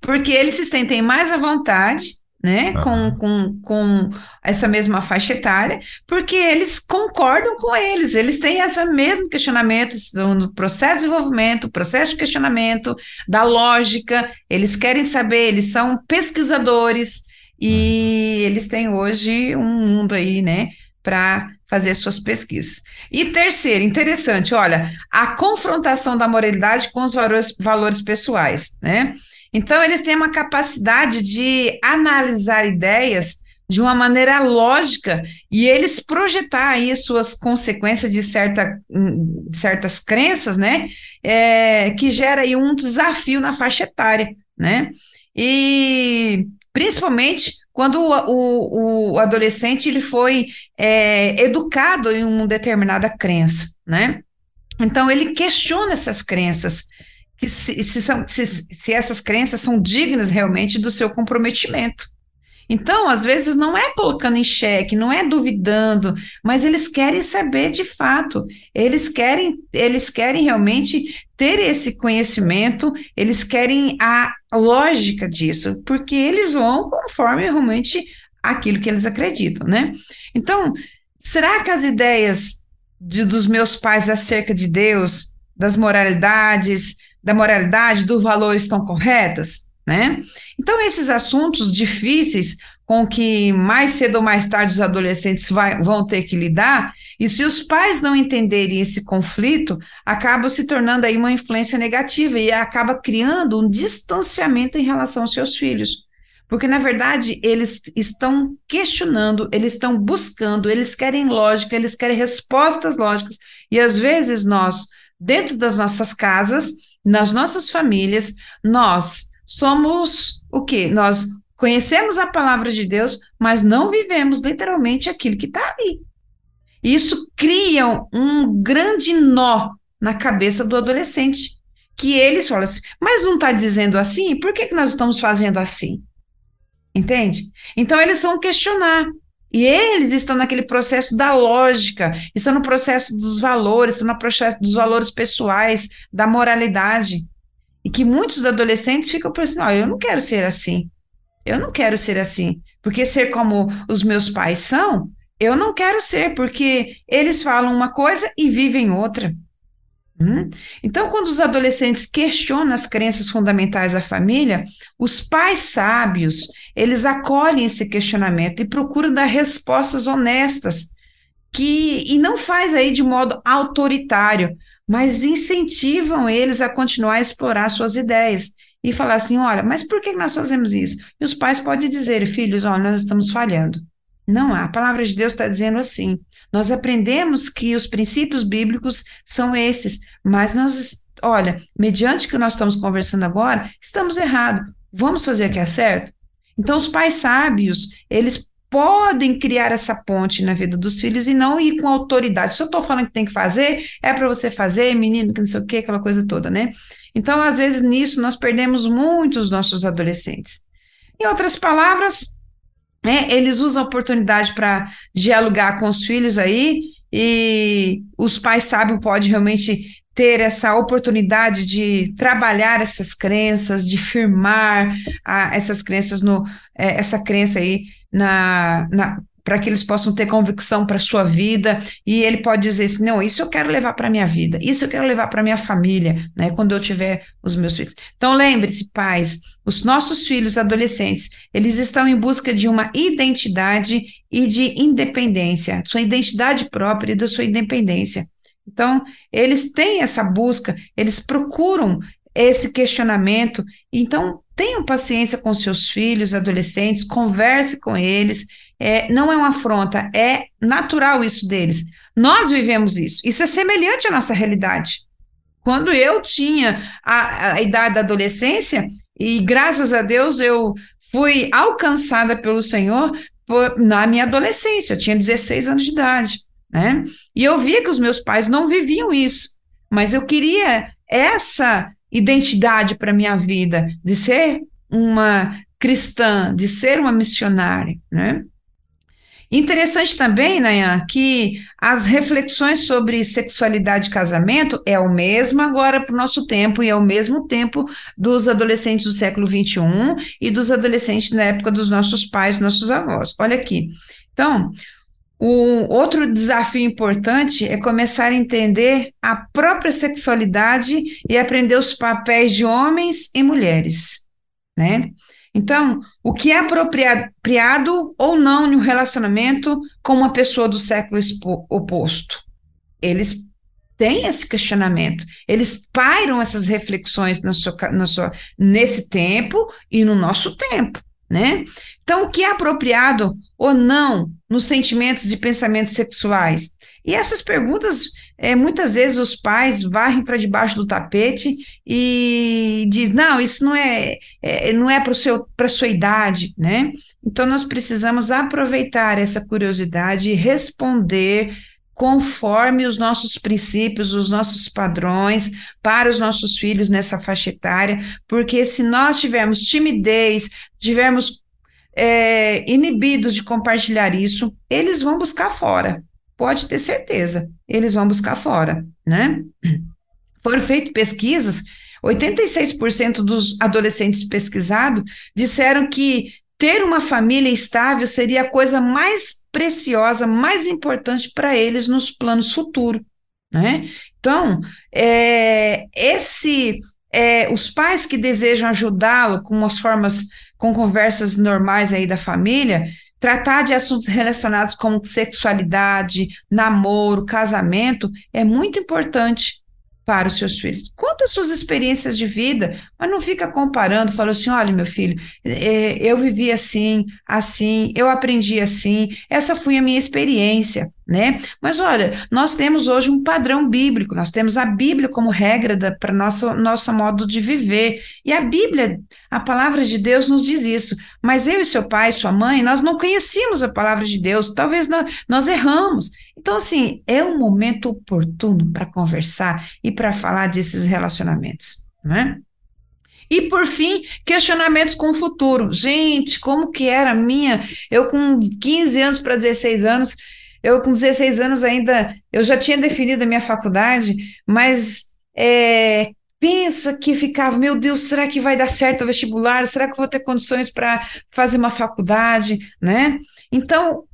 Speaker 3: porque eles se sentem mais à vontade né, com, com, com essa mesma faixa etária, porque eles concordam com eles, eles têm esse mesmo questionamento no processo de desenvolvimento, processo de questionamento, da lógica, eles querem saber, eles são pesquisadores e eles têm hoje um mundo aí, né, para fazer suas pesquisas. E terceiro, interessante, olha, a confrontação da moralidade com os valores, valores pessoais, né? Então, eles têm uma capacidade de analisar ideias de uma maneira lógica e eles projetar aí suas consequências de certa, hum, certas crenças, né? É, que gera aí um desafio na faixa etária, né? E principalmente quando o, o, o adolescente ele foi é, educado em uma determinada crença, né? Então ele questiona essas crenças, que se, se, são, se, se essas crenças são dignas realmente do seu comprometimento. Então, às vezes, não é colocando em xeque, não é duvidando, mas eles querem saber de fato, eles querem, eles querem realmente ter esse conhecimento, eles querem a lógica disso, porque eles vão conforme realmente aquilo que eles acreditam, né? Então, será que as ideias de, dos meus pais acerca de Deus, das moralidades, da moralidade, do valor estão corretas? Né? Então, esses assuntos difíceis com que mais cedo ou mais tarde os adolescentes vai, vão ter que lidar, e se os pais não entenderem esse conflito, acaba se tornando aí uma influência negativa e acaba criando um distanciamento em relação aos seus filhos. Porque, na verdade, eles estão questionando, eles estão buscando, eles querem lógica, eles querem respostas lógicas, e às vezes nós, dentro das nossas casas, nas nossas famílias, nós somos o quê? Nós conhecemos a palavra de Deus, mas não vivemos literalmente aquilo que está ali. Isso cria um grande nó na cabeça do adolescente, que eles falam assim, mas não está dizendo assim? Por que, que nós estamos fazendo assim? Entende? Então eles vão questionar. E eles estão naquele processo da lógica, estão no processo dos valores, estão no processo dos valores pessoais, da moralidade. E que muitos adolescentes ficam pensando: oh, eu não quero ser assim. Eu não quero ser assim. Porque ser como os meus pais são, eu não quero ser, porque eles falam uma coisa e vivem outra. Hum? Então, quando os adolescentes questionam as crenças fundamentais da família, os pais sábios, eles acolhem esse questionamento e procuram dar respostas honestas, que e não faz aí de modo autoritário, mas incentivam eles a continuar a explorar suas ideias e falar assim, olha, mas por que nós fazemos isso? E os pais podem dizer, filhos, olha, nós estamos falhando. Não, a palavra de Deus está dizendo assim. Nós aprendemos que os princípios bíblicos são esses, mas nós, olha, mediante o que nós estamos conversando agora, estamos errados. Vamos fazer o que é certo? Então, os pais sábios, eles podem criar essa ponte na vida dos filhos e não ir com autoridade. Se eu estou falando que tem que fazer, é para você fazer, menino, que não sei o que, aquela coisa toda, né? Então, às vezes, nisso, nós perdemos muitos nossos adolescentes. Em outras palavras, é, eles usam a oportunidade para dialogar com os filhos aí, e os pais sábios podem realmente ter essa oportunidade de trabalhar essas crenças, de firmar a, essas crenças no é, essa crença aí na, na para que eles possam ter convicção para sua vida, e ele pode dizer assim, não, isso eu quero levar para minha vida, isso eu quero levar para minha família, né, quando eu tiver os meus filhos. Então, lembre-se, pais, os nossos filhos adolescentes, eles estão em busca de uma identidade e de independência, sua identidade própria e da sua independência. Então, eles têm essa busca, eles procuram esse questionamento, então tenham paciência com seus filhos, adolescentes, converse com eles, é, não é uma afronta, é natural isso deles. Nós vivemos isso, isso é semelhante à nossa realidade. Quando eu tinha a, a idade da adolescência, e graças a Deus eu fui alcançada pelo Senhor por, na minha adolescência, eu tinha 16 anos de idade, né? E eu via que os meus pais não viviam isso, mas eu queria essa identidade para minha vida, de ser uma cristã, de ser uma missionária, né? Interessante também, Nayan, que as reflexões sobre sexualidade e casamento é o mesmo agora para o nosso tempo e é o mesmo tempo dos adolescentes do século XXI e dos adolescentes na época dos nossos pais, nossos avós. Olha aqui. Então, o outro desafio importante é começar a entender a própria sexualidade e aprender os papéis de homens e mulheres, né? Então, o que é apropriado ou não no relacionamento com uma pessoa do século oposto? Eles têm esse questionamento, eles pairam essas reflexões na sua, na sua, nesse tempo e no nosso tempo né? Então, o que é apropriado ou não nos sentimentos e pensamentos sexuais? E essas perguntas, é, muitas vezes os pais varrem para debaixo do tapete e diz não, isso não é, é não é para para sua idade, né? Então nós precisamos aproveitar essa curiosidade e responder conforme os nossos princípios, os nossos padrões para os nossos filhos nessa faixa etária, porque se nós tivermos timidez, tivermos é, inibidos de compartilhar isso, eles vão buscar fora. Pode ter certeza, eles vão buscar fora, né? Foram feitas pesquisas 86% dos adolescentes pesquisados disseram que ter uma família estável seria a coisa mais preciosa, mais importante para eles nos planos futuros, né? Então, é, esse, é, os pais que desejam ajudá-lo com as formas, com conversas normais aí da família, tratar de assuntos relacionados com sexualidade, namoro, casamento, é muito importante para os seus filhos. Conta as suas experiências de vida, mas não fica comparando, falou assim: olha, meu filho, é, eu vivi assim, assim, eu aprendi assim, essa foi a minha experiência né? Mas olha, nós temos hoje um padrão bíblico, nós temos a Bíblia como regra para nosso nosso modo de viver. E a Bíblia, a palavra de Deus nos diz isso. Mas eu e seu pai, sua mãe, nós não conhecíamos a palavra de Deus, talvez nós, nós erramos. Então, assim, é um momento oportuno para conversar e para falar desses relacionamentos, né? E por fim, questionamentos com o futuro. Gente, como que era a minha? Eu com 15 anos para 16 anos, eu, com 16 anos, ainda eu já tinha definido a minha faculdade, mas é, pensa que ficava, meu Deus, será que vai dar certo o vestibular? Será que vou ter condições para fazer uma faculdade, né? Então,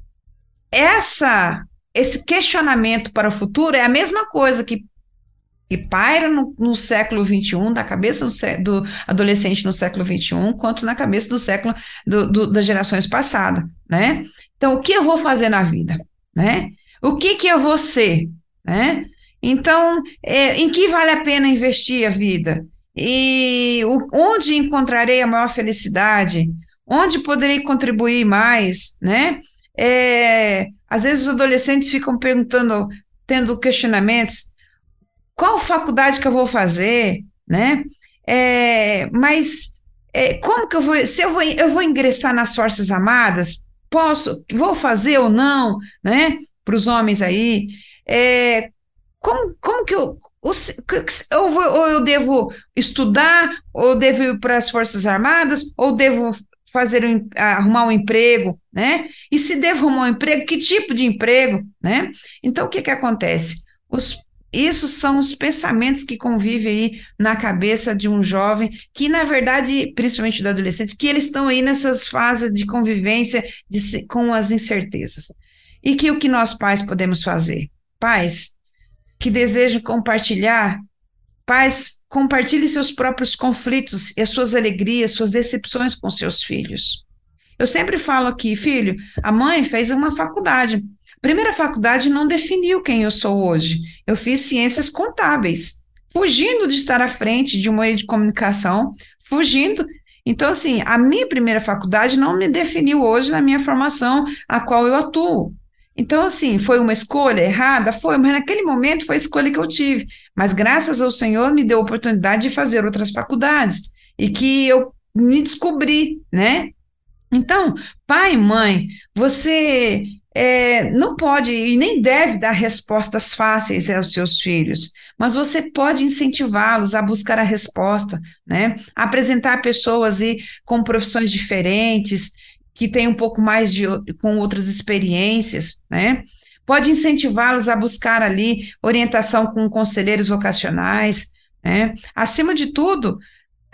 Speaker 3: essa esse questionamento para o futuro é a mesma coisa que, que paira no, no século XXI, da cabeça do, do, adolescente no século XXI, quanto na cabeça do século do, do, das gerações passadas, né? Então, o que eu vou fazer na vida? Né? O que que é você, né? Então, é, em que vale a pena investir a vida? E o, onde encontrarei a maior felicidade? Onde poderei contribuir mais, né? É, às vezes os adolescentes ficam perguntando, tendo questionamentos, qual faculdade que eu vou fazer, né? É, mas é, como que eu vou, se eu vou, eu vou ingressar nas Forças Armadas, posso, vou fazer ou não, né? Para os homens aí, é, como, como que eu, ou, ou eu devo estudar, ou devo ir para as Forças Armadas, ou devo fazer um, arrumar um emprego, né? E se devo arrumar um emprego, que tipo de emprego, né? Então, o que que acontece? Os isso são os pensamentos que convivem aí na cabeça de um jovem, que na verdade, principalmente do adolescente, que eles estão aí nessas fases de convivência de, com as incertezas. E que o que nós pais podemos fazer? Pais que desejam compartilhar, pais, compartilhe seus próprios conflitos e as suas alegrias, suas decepções com seus filhos. Eu sempre falo aqui, filho, a mãe fez uma faculdade, Primeira faculdade não definiu quem eu sou hoje. Eu fiz ciências contábeis, fugindo de estar à frente de um meio de comunicação, fugindo. Então, assim, a minha primeira faculdade não me definiu hoje na minha formação, a qual eu atuo. Então, assim, foi uma escolha errada? Foi, mas naquele momento foi a escolha que eu tive. Mas graças ao Senhor me deu a oportunidade de fazer outras faculdades e que eu me descobri, né? Então, pai mãe, você é, não pode e nem deve dar respostas fáceis aos seus filhos, mas você pode incentivá-los a buscar a resposta, né? apresentar pessoas e, com profissões diferentes, que tem um pouco mais de com outras experiências, né? Pode incentivá-los a buscar ali orientação com conselheiros vocacionais, né? Acima de tudo,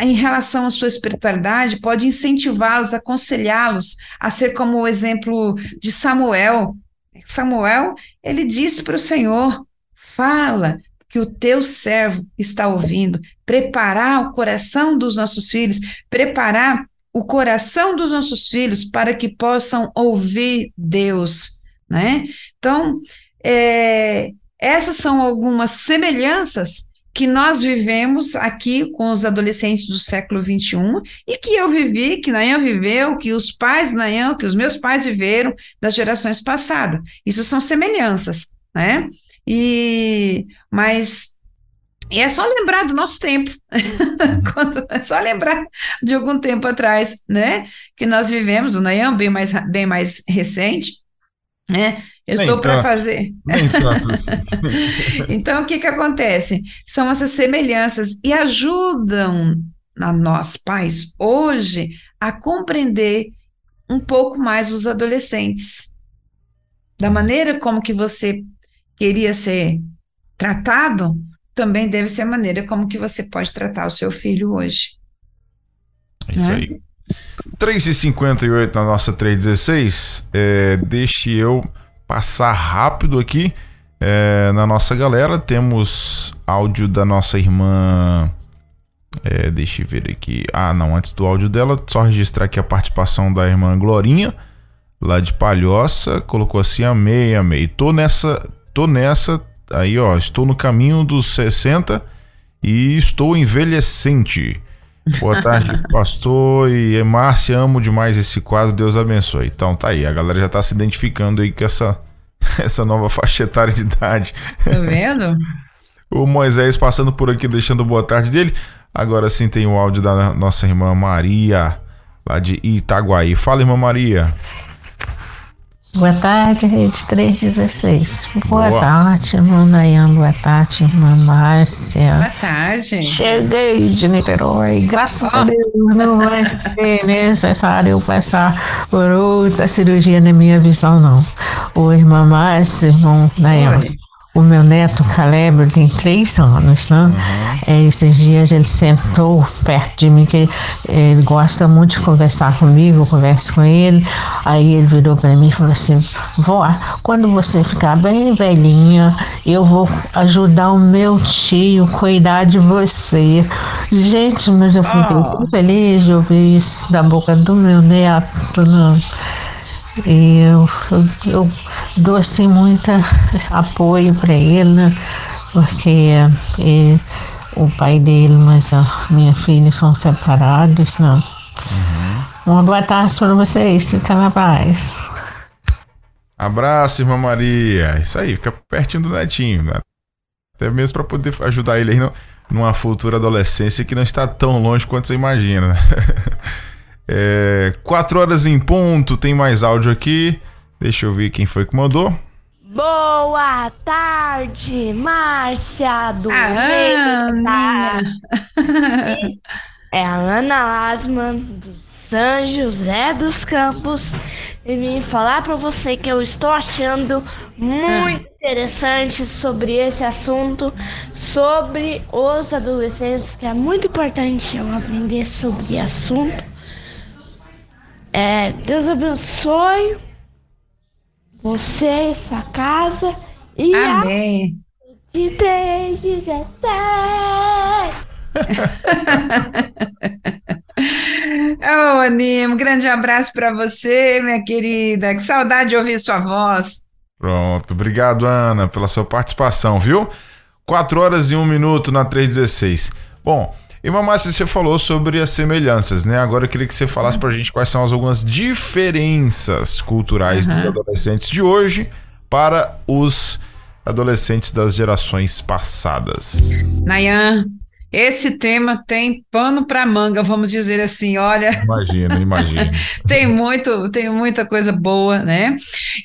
Speaker 3: em relação à sua espiritualidade, pode incentivá-los, aconselhá-los a ser como o exemplo de Samuel. Samuel, ele disse para o Senhor: fala, que o teu servo está ouvindo, preparar o coração dos nossos filhos, preparar o coração dos nossos filhos para que possam ouvir Deus, né? Então, é, essas são algumas semelhanças que nós vivemos aqui com os adolescentes do século XXI e que eu vivi, que Nayan viveu, que os pais Nayan, que os meus pais viveram das gerações passadas. Isso são semelhanças, né? E, mas e é só lembrar do nosso tempo. Quando, é só lembrar de algum tempo atrás, né? Que nós vivemos, o Nayan bem mais, bem mais recente, né? Eu estou para fazer. Assim. então, o que, que acontece? São essas semelhanças e ajudam a nós, pais, hoje, a compreender um pouco mais os adolescentes. Da maneira como que você queria ser tratado, também deve ser a maneira como que você pode tratar o seu filho hoje.
Speaker 2: Isso né? aí. 3h58 na nossa 316. É, deixe eu passar rápido aqui é, na nossa galera. Temos áudio da nossa irmã. É, deixa eu ver aqui. Ah, não, antes do áudio dela, só registrar aqui a participação da irmã Glorinha, lá de Palhoça. Colocou assim: amei, amei. Tô nessa, tô nessa aí, ó, estou no caminho dos 60 e estou envelhecente. Boa tarde, pastor e Márcia, amo demais esse quadro, Deus abençoe. Então tá aí, a galera já tá se identificando aí com essa, essa nova faixa etária de idade.
Speaker 3: Tá vendo?
Speaker 2: o Moisés passando por aqui, deixando boa tarde dele. Agora sim tem o áudio da nossa irmã Maria, lá de Itaguaí. Fala, irmã Maria.
Speaker 7: Boa tarde, Rede 316. Boa, Boa. tarde, irmã Nayan. Boa tarde, irmã Márcia.
Speaker 3: Boa tarde.
Speaker 7: Cheguei de Niterói. Graças oh. a Deus não vai ser necessário eu passar por outra cirurgia na minha visão, não. O irmã Márcia, irmão Nayan. Oi. O meu neto Caleb tem três anos, né? Uhum. É, esses dias ele sentou perto de mim, que ele gosta muito de conversar comigo, eu converso com ele. Aí ele virou para mim e falou assim: Vó, quando você ficar bem velhinha, eu vou ajudar o meu tio a cuidar de você. Gente, mas eu fiquei oh. tão feliz de ouvir isso da boca do meu neto, né? Eu, eu, eu dou assim muito apoio para ele, né? porque e, o pai dele, mas a minha filha são separados, né? Uhum. Uma boa tarde para vocês, fica na paz.
Speaker 2: Abraço, irmã Maria. Isso aí, fica pertinho do netinho, né? Até mesmo para poder ajudar ele aí no, numa futura adolescência que não está tão longe quanto você imagina. É, quatro horas em ponto, tem mais áudio aqui. Deixa eu ver quem foi que mandou.
Speaker 8: Boa tarde, Márcia do
Speaker 3: ah,
Speaker 8: É a Ana Lasman do São José dos Campos e vim falar para você que eu estou achando muito ah. interessante sobre esse assunto, sobre os adolescentes, que é muito importante eu aprender sobre assunto é, Deus abençoe você, essa casa e
Speaker 3: Amém.
Speaker 8: a de 317.
Speaker 3: oh, Aninha, um grande abraço para você, minha querida. Que saudade de ouvir sua voz.
Speaker 2: Pronto, obrigado, Ana, pela sua participação, viu? 4 horas e 1 minuto na 316. Bom, e Mamássia, você falou sobre as semelhanças, né? Agora eu queria que você falasse pra gente quais são as algumas diferenças culturais uhum. dos adolescentes de hoje para os adolescentes das gerações passadas.
Speaker 3: Nayan, Esse tema tem pano para manga, vamos dizer assim, olha.
Speaker 2: Imagina, imagina.
Speaker 3: tem muito, tem muita coisa boa, né?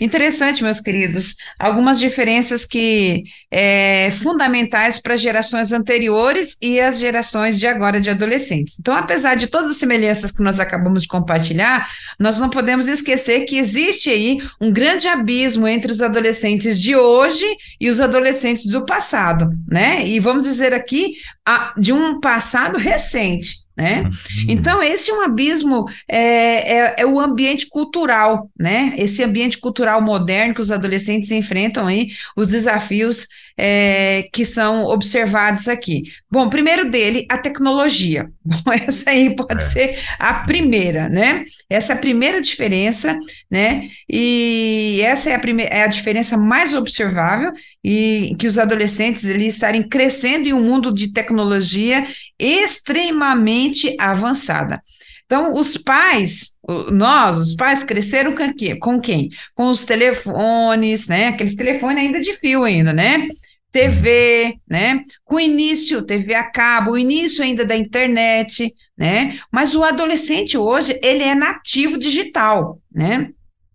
Speaker 3: Interessante, meus queridos, algumas diferenças que é, fundamentais para gerações anteriores e as gerações de agora de adolescentes. Então, apesar de todas as semelhanças que nós acabamos de compartilhar, nós não podemos esquecer que existe aí um grande abismo entre os adolescentes de hoje e os adolescentes do passado, né? E vamos dizer aqui a, de um passado recente. Né? Uhum. Então, esse é um abismo, é, é, é, o ambiente cultural, né? Esse ambiente cultural moderno que os adolescentes enfrentam aí, os desafios é, que são observados aqui. Bom, primeiro dele, a tecnologia. Bom, essa aí pode é. ser a primeira, né? Essa é a primeira diferença, né? E essa é a, primeira, é a diferença mais observável e que os adolescentes eles estarem crescendo em um mundo de tecnologia extremamente avançada. Então, os pais, nós, os pais, cresceram com, com quem? Com os telefones, né? Aqueles telefones ainda de fio ainda, né? TV, né? Com o início, TV a cabo, o início ainda da internet, né? Mas o adolescente hoje, ele é nativo digital, né?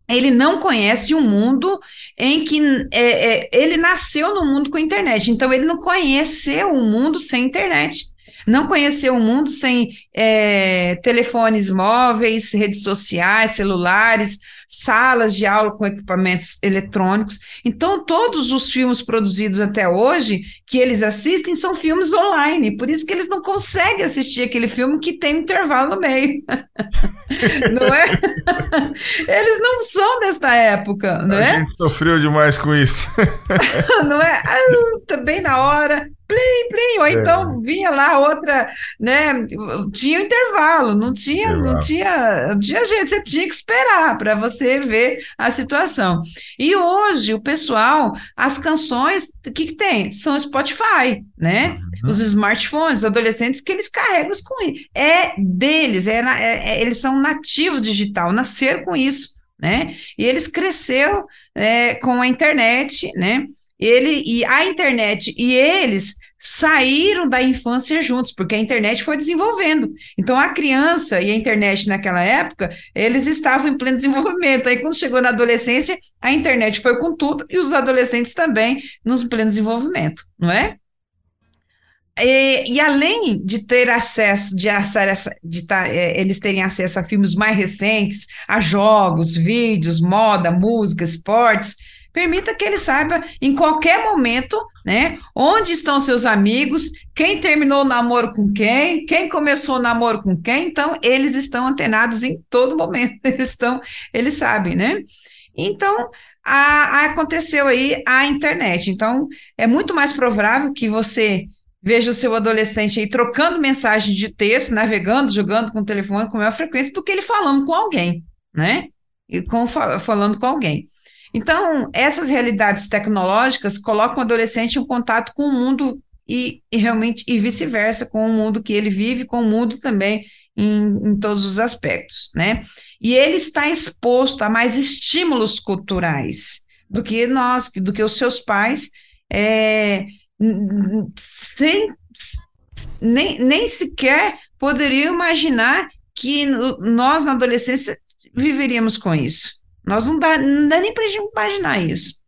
Speaker 3: Ele não conhece um mundo em que é, é, ele nasceu no mundo com internet, então ele não conheceu o um mundo sem internet. Não conheceu o mundo sem é, telefones móveis, redes sociais, celulares, salas de aula com equipamentos eletrônicos. Então, todos os filmes produzidos até hoje que eles assistem são filmes online, por isso que eles não conseguem assistir aquele filme que tem um intervalo no meio. não é? Eles não são desta época, não
Speaker 2: A
Speaker 3: é?
Speaker 2: A gente sofreu demais com isso.
Speaker 3: não é? Ah, também na hora, plim, plim, ou é. então vinha lá outra, né? Tinha um intervalo, não tinha, não tinha, não tinha gente, você tinha que esperar para você ver a situação. E hoje o pessoal, as canções, o que, que tem? São Spotify, né? Uhum. Os smartphones, os adolescentes que eles carregam com isso. É deles, é, é, é, eles são nativos digital, nasceram com isso, né? E eles cresceram é, com a internet, né? Ele e a internet e eles saíram da infância juntos, porque a internet foi desenvolvendo. Então, a criança e a internet naquela época, eles estavam em pleno desenvolvimento. Aí, quando chegou na adolescência, a internet foi com tudo e os adolescentes também nos pleno desenvolvimento, não é? E, e, além de ter acesso, de, de tá, é, eles terem acesso a filmes mais recentes, a jogos, vídeos, moda, música, esportes, permita que ele saiba em qualquer momento, né, onde estão seus amigos, quem terminou o namoro com quem, quem começou o namoro com quem, então eles estão antenados em todo momento, eles estão, eles sabem, né? Então, a, a aconteceu aí a internet, então é muito mais provável que você veja o seu adolescente aí trocando mensagem de texto, navegando, jogando com o telefone com maior frequência, do que ele falando com alguém, né? E com, falando com alguém. Então, essas realidades tecnológicas colocam o adolescente em contato com o mundo e, e realmente e vice-versa, com o mundo que ele vive, com o mundo também em, em todos os aspectos, né? E ele está exposto a mais estímulos culturais do que nós, do que os seus pais, é, sem, nem, nem sequer poderiam imaginar que nós, na adolescência, viveríamos com isso. Nós não dá, não dá nem para a gente imaginar isso.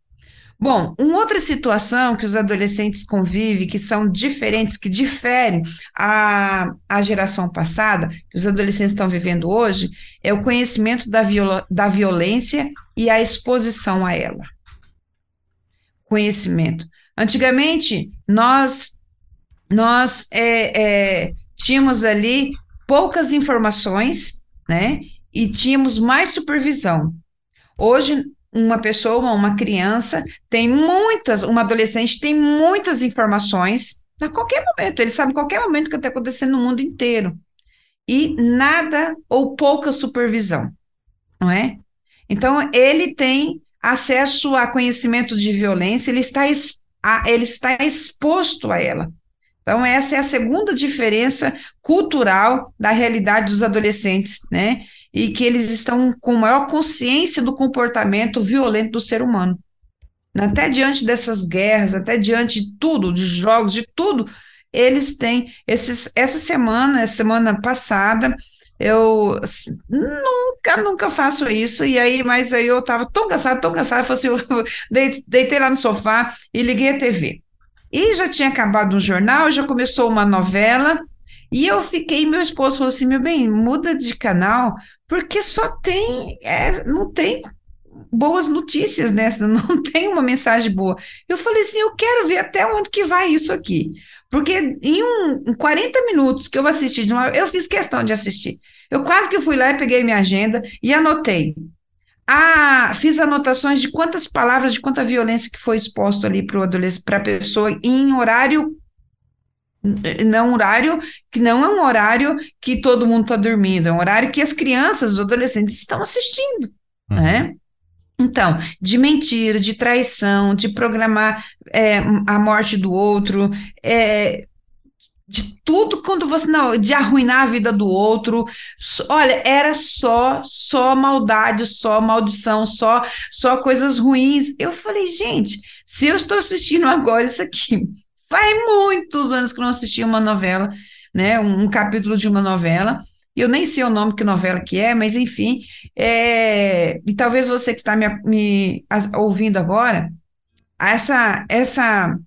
Speaker 3: Bom, uma outra situação que os adolescentes convivem, que são diferentes, que diferem a, a geração passada, que os adolescentes estão vivendo hoje, é o conhecimento da, viol, da violência e a exposição a ela. Conhecimento. Antigamente, nós, nós é, é, tínhamos ali poucas informações, né? E tínhamos mais supervisão. Hoje, uma pessoa, uma criança, tem muitas, uma adolescente tem muitas informações a qualquer momento, ele sabe qualquer momento que está acontecendo no mundo inteiro. E nada ou pouca supervisão, não é? Então, ele tem acesso a conhecimento de violência, ele está, ele está exposto a ela. Então, essa é a segunda diferença cultural da realidade dos adolescentes, né? E que eles estão com maior consciência do comportamento violento do ser humano. Até diante dessas guerras, até diante de tudo, de jogos, de tudo, eles têm esses, essa semana, semana passada, eu nunca, nunca faço isso, e aí, mas aí eu estava tão cansada, tão cansada, eu, assim, eu deitei lá no sofá e liguei a TV. E já tinha acabado um jornal, já começou uma novela, e eu fiquei, meu esposo falou assim, meu bem, muda de canal, porque só tem, é, não tem boas notícias nessa, não tem uma mensagem boa. Eu falei assim, eu quero ver até onde que vai isso aqui. Porque em, um, em 40 minutos que eu assisti uma, eu fiz questão de assistir. Eu quase que fui lá e peguei minha agenda e anotei. Ah, fiz anotações de quantas palavras, de quanta violência que foi exposto ali para a pessoa em horário não horário que não é um horário que todo mundo está dormindo, é um horário que as crianças, os adolescentes estão assistindo, uhum. né? Então, de mentira, de traição, de programar é, a morte do outro, é, de tudo quando você não, de arruinar a vida do outro. Olha, era só, só maldade, só maldição, só, só coisas ruins. Eu falei, gente, se eu estou assistindo agora isso aqui, faz muitos anos que não assisti uma novela, né? Um, um capítulo de uma novela. Eu nem sei o nome que novela que é, mas enfim, é, e talvez você que está me, me ouvindo agora, essa, essa,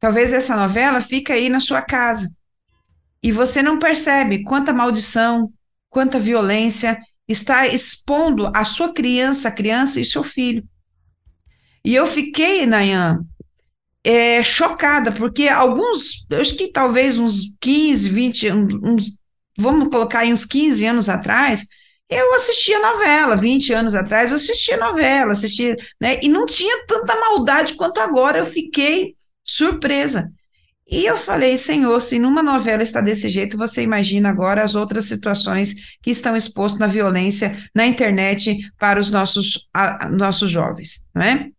Speaker 3: talvez essa novela fica aí na sua casa e você não percebe quanta maldição, quanta violência está expondo a sua criança, a criança e seu filho. E eu fiquei, Nayan, é, chocada, porque alguns, eu acho que talvez uns 15, 20, uns vamos colocar aí uns 15 anos atrás, eu assistia novela, 20 anos atrás eu assistia novela, assistia, né? E não tinha tanta maldade quanto agora, eu fiquei surpresa. E eu falei, Senhor, se numa novela está desse jeito, você imagina agora as outras situações que estão expostas na violência na internet para os nossos, a, nossos jovens, né?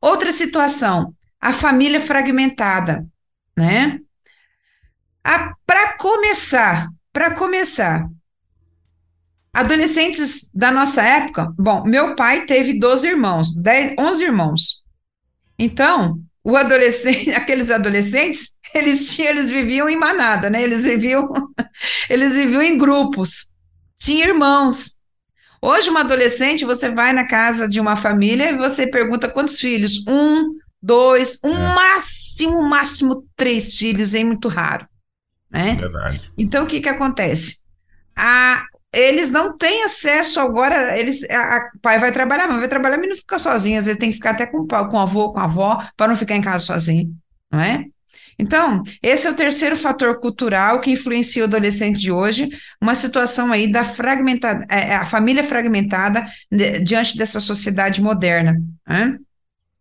Speaker 3: Outra situação, a família fragmentada, né? Para começar, para começar, adolescentes da nossa época, bom, meu pai teve 12 irmãos, 10, 11 irmãos. Então, o adolescente, aqueles adolescentes, eles tinham, eles viviam em manada, né? Eles viviam, eles viviam em grupos. Tinha irmãos. Hoje, uma adolescente, você vai na casa de uma família e você pergunta quantos filhos? Um, dois, um é. máximo, máximo três filhos, é muito raro né? Verdade. Então, o que que acontece? A, eles não têm acesso agora, eles, a, a pai vai trabalhar, mas vai trabalhar, mas não fica sozinho, às vezes tem que ficar até com, com o avô, com a avó, para não ficar em casa sozinho, não é? Então, esse é o terceiro fator cultural que influencia o adolescente de hoje, uma situação aí da fragmentada, é, é a família fragmentada diante dessa sociedade moderna. Né?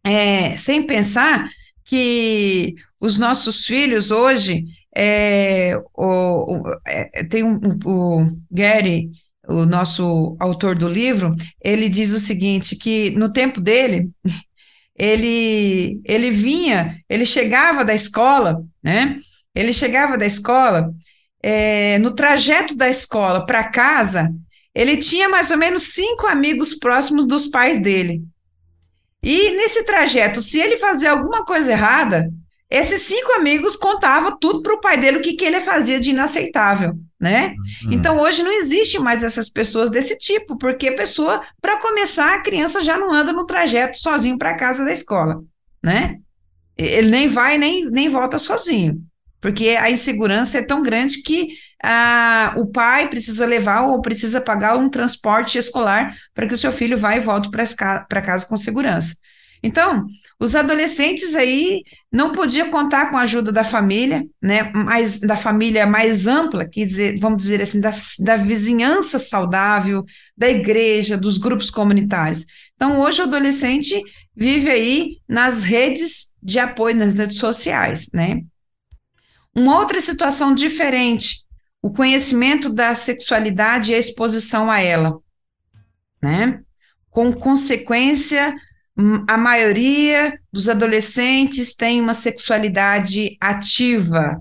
Speaker 3: É, sem pensar que os nossos filhos hoje, é, o, o é, tem um, o Gary, o nosso autor do livro, ele diz o seguinte, que no tempo dele, ele, ele vinha, ele chegava da escola, né? Ele chegava da escola, é, no trajeto da escola para casa, ele tinha mais ou menos cinco amigos próximos dos pais dele. E nesse trajeto, se ele fazer alguma coisa errada, esses cinco amigos contavam tudo para o pai dele o que, que ele fazia de inaceitável, né? Uhum. Então hoje não existe mais essas pessoas desse tipo, porque a pessoa, para começar, a criança já não anda no trajeto sozinho para casa da escola, né? Ele nem vai nem, nem volta sozinho, porque a insegurança é tão grande que ah, o pai precisa levar ou precisa pagar um transporte escolar para que o seu filho vá e volte para casa com segurança. Então, os adolescentes aí não podiam contar com a ajuda da família, né, mais, da família mais ampla, que dizer, vamos dizer assim, da, da vizinhança saudável, da igreja, dos grupos comunitários. Então, hoje o adolescente vive aí nas redes de apoio, nas redes sociais, né? Uma outra situação diferente, o conhecimento da sexualidade e a exposição a ela, né? Com consequência a maioria dos adolescentes tem uma sexualidade ativa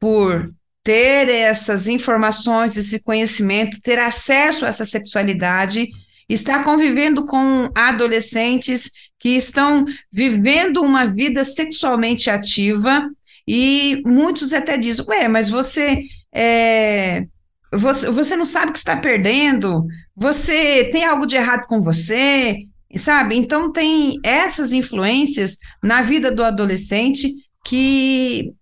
Speaker 3: por ter essas informações, esse conhecimento, ter acesso a essa sexualidade, estar convivendo com adolescentes que estão vivendo uma vida sexualmente ativa E muitos até dizem, ué, mas você é, você, você não sabe que está perdendo, você tem algo de errado com você, sabe? Então tem essas influências na vida do adolescente que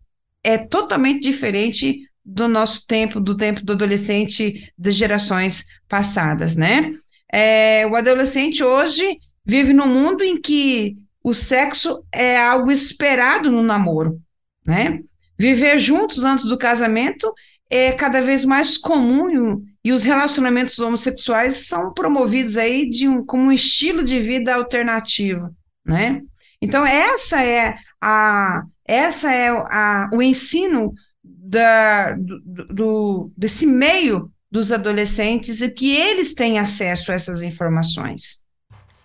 Speaker 3: é totalmente diferente do nosso tempo, do tempo do adolescente das gerações passadas, né? É, o adolescente hoje vive num mundo em que o sexo é algo esperado no namoro, né? Viver juntos antes do casamento é cada vez mais comum e os relacionamentos homossexuais são promovidos aí de um, como um estilo de vida alternativo, né? Então essa é a essa é a, o ensino da, do, do, desse meio dos adolescentes e que eles têm acesso a essas informações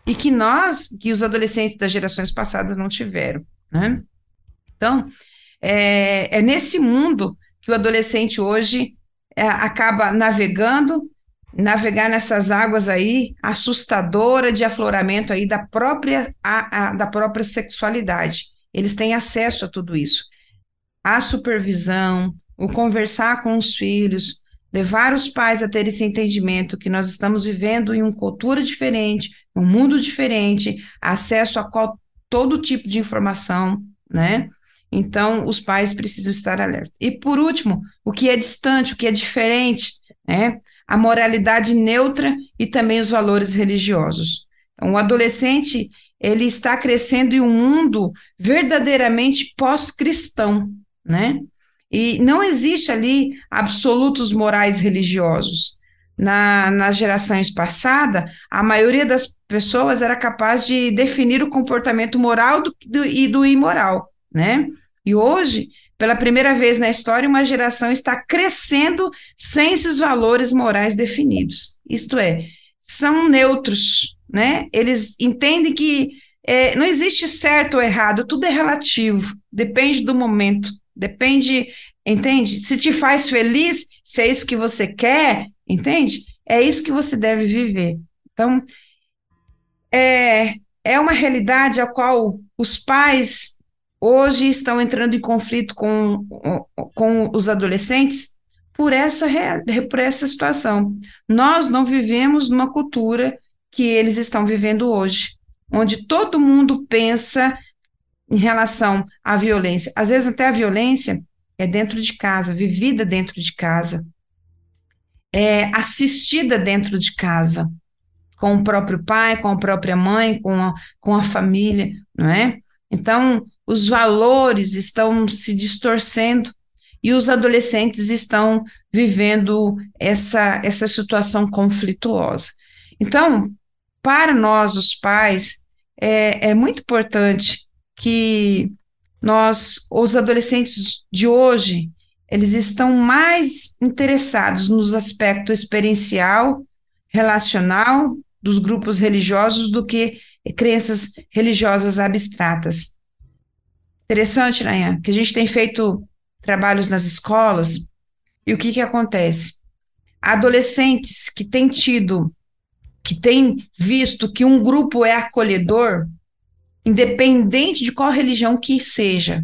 Speaker 3: e que nós, que os adolescentes das gerações passadas não tiveram, né? Então é, é nesse mundo que o adolescente hoje é, acaba navegando, navegar nessas águas aí assustadora de afloramento aí da própria, a, a, da própria sexualidade. Eles têm acesso a tudo isso. A supervisão, o conversar com os filhos, levar os pais a ter esse entendimento que nós estamos vivendo em uma cultura diferente, um mundo diferente, acesso a todo tipo de informação, né? Então, os pais precisam estar alerta. E, por último, o que é distante, o que é diferente, né? A moralidade neutra e também os valores religiosos. Então, o adolescente, ele está crescendo em um mundo verdadeiramente pós-cristão, né? E não existe ali absolutos morais religiosos. Na, nas gerações passadas, a maioria das pessoas era capaz de definir o comportamento moral do, do, e do imoral, né? E hoje, pela primeira vez na história, uma geração está crescendo sem esses valores morais definidos. Isto é, são neutros, né? Eles entendem que é, não existe certo ou errado, tudo é relativo, depende do momento, depende, entende? Se te faz feliz, se é isso que você quer, entende? É isso que você deve viver. Então, é, é uma realidade a qual os pais hoje estão entrando em conflito com, com os adolescentes por essa, por essa situação. Nós não vivemos numa cultura que eles estão vivendo hoje, onde todo mundo pensa em relação à violência. Às vezes, até a violência é dentro de casa, vivida dentro de casa, é assistida dentro de casa, com o próprio pai, com a própria mãe, com a, com a família, não é? Então, os valores estão se distorcendo e os adolescentes estão vivendo essa, essa situação conflituosa. Então, para nós, os pais, é, é muito importante que nós, os adolescentes de hoje, eles estão mais interessados nos aspectos experiencial, relacional dos grupos religiosos do que crenças religiosas abstratas. Interessante, Nayan, que a gente tem feito trabalhos nas escolas e o que, que acontece? Adolescentes que têm tido, que têm visto que um grupo é acolhedor, independente de qual religião que seja,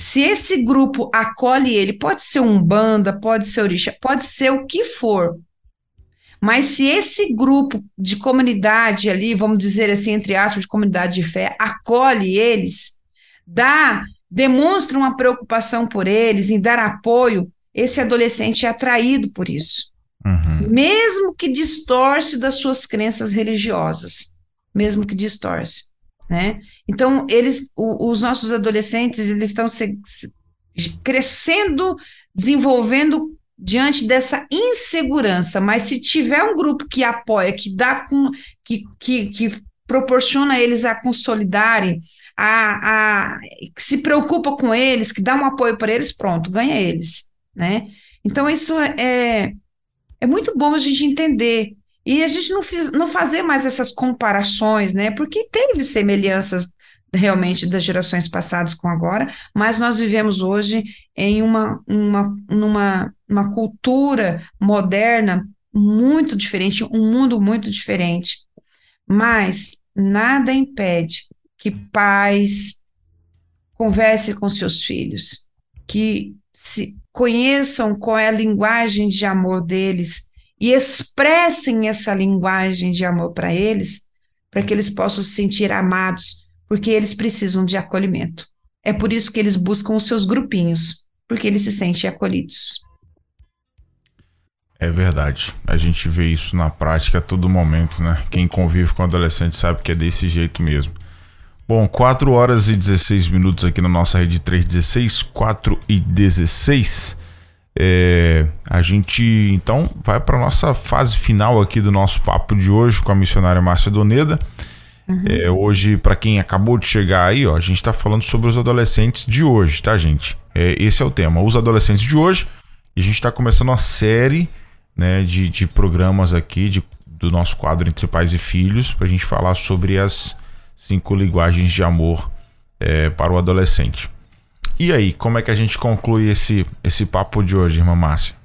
Speaker 3: se esse grupo acolhe ele, pode ser um banda, pode ser orixá, pode ser o que for, mas se esse grupo de comunidade ali, vamos dizer assim, entre aspas, de comunidade de fé, acolhe eles, dá, demonstra uma preocupação por eles, em dar apoio, esse adolescente é atraído por isso. Uhum. Mesmo que distorce das suas crenças religiosas, mesmo que distorce, né? Então, eles, o, os nossos adolescentes, eles estão se, se, crescendo, desenvolvendo diante dessa insegurança, mas se tiver um grupo que apoia, que dá com, que, que, que proporciona eles a consolidarem a, a, que se preocupa com eles, que dá um apoio para eles, pronto, ganha eles, né? Então isso é, é muito bom a gente entender e a gente não, fiz, não fazer mais essas comparações, né? Porque teve semelhanças realmente das gerações passadas com agora, mas nós vivemos hoje em uma, uma, numa, uma cultura moderna muito diferente, um mundo muito diferente. Mas nada impede que pais conversem com seus filhos, que se conheçam qual é a linguagem de amor deles e expressem essa linguagem de amor para eles, para que eles possam se sentir amados, porque eles precisam de acolhimento. É por isso que eles buscam os seus grupinhos, porque eles se sentem acolhidos.
Speaker 2: É verdade. A gente vê isso na prática a todo momento, né? Quem convive com adolescente sabe que é desse jeito mesmo. Bom, 4 horas e 16 minutos aqui na nossa rede 316, 4 e 16. É, a gente então vai para nossa fase final aqui do nosso papo de hoje com a missionária Márcia Doneda. Uhum. É, hoje, para quem acabou de chegar aí, ó, a gente está falando sobre os adolescentes de hoje, tá, gente? É, esse é o tema, os adolescentes de hoje. E a gente está começando uma série né, de, de programas aqui de, do nosso quadro Entre Pais e Filhos para a gente falar sobre as cinco linguagens de amor é, para o adolescente. E aí, como é que a gente conclui esse, esse papo de hoje, irmã Márcia?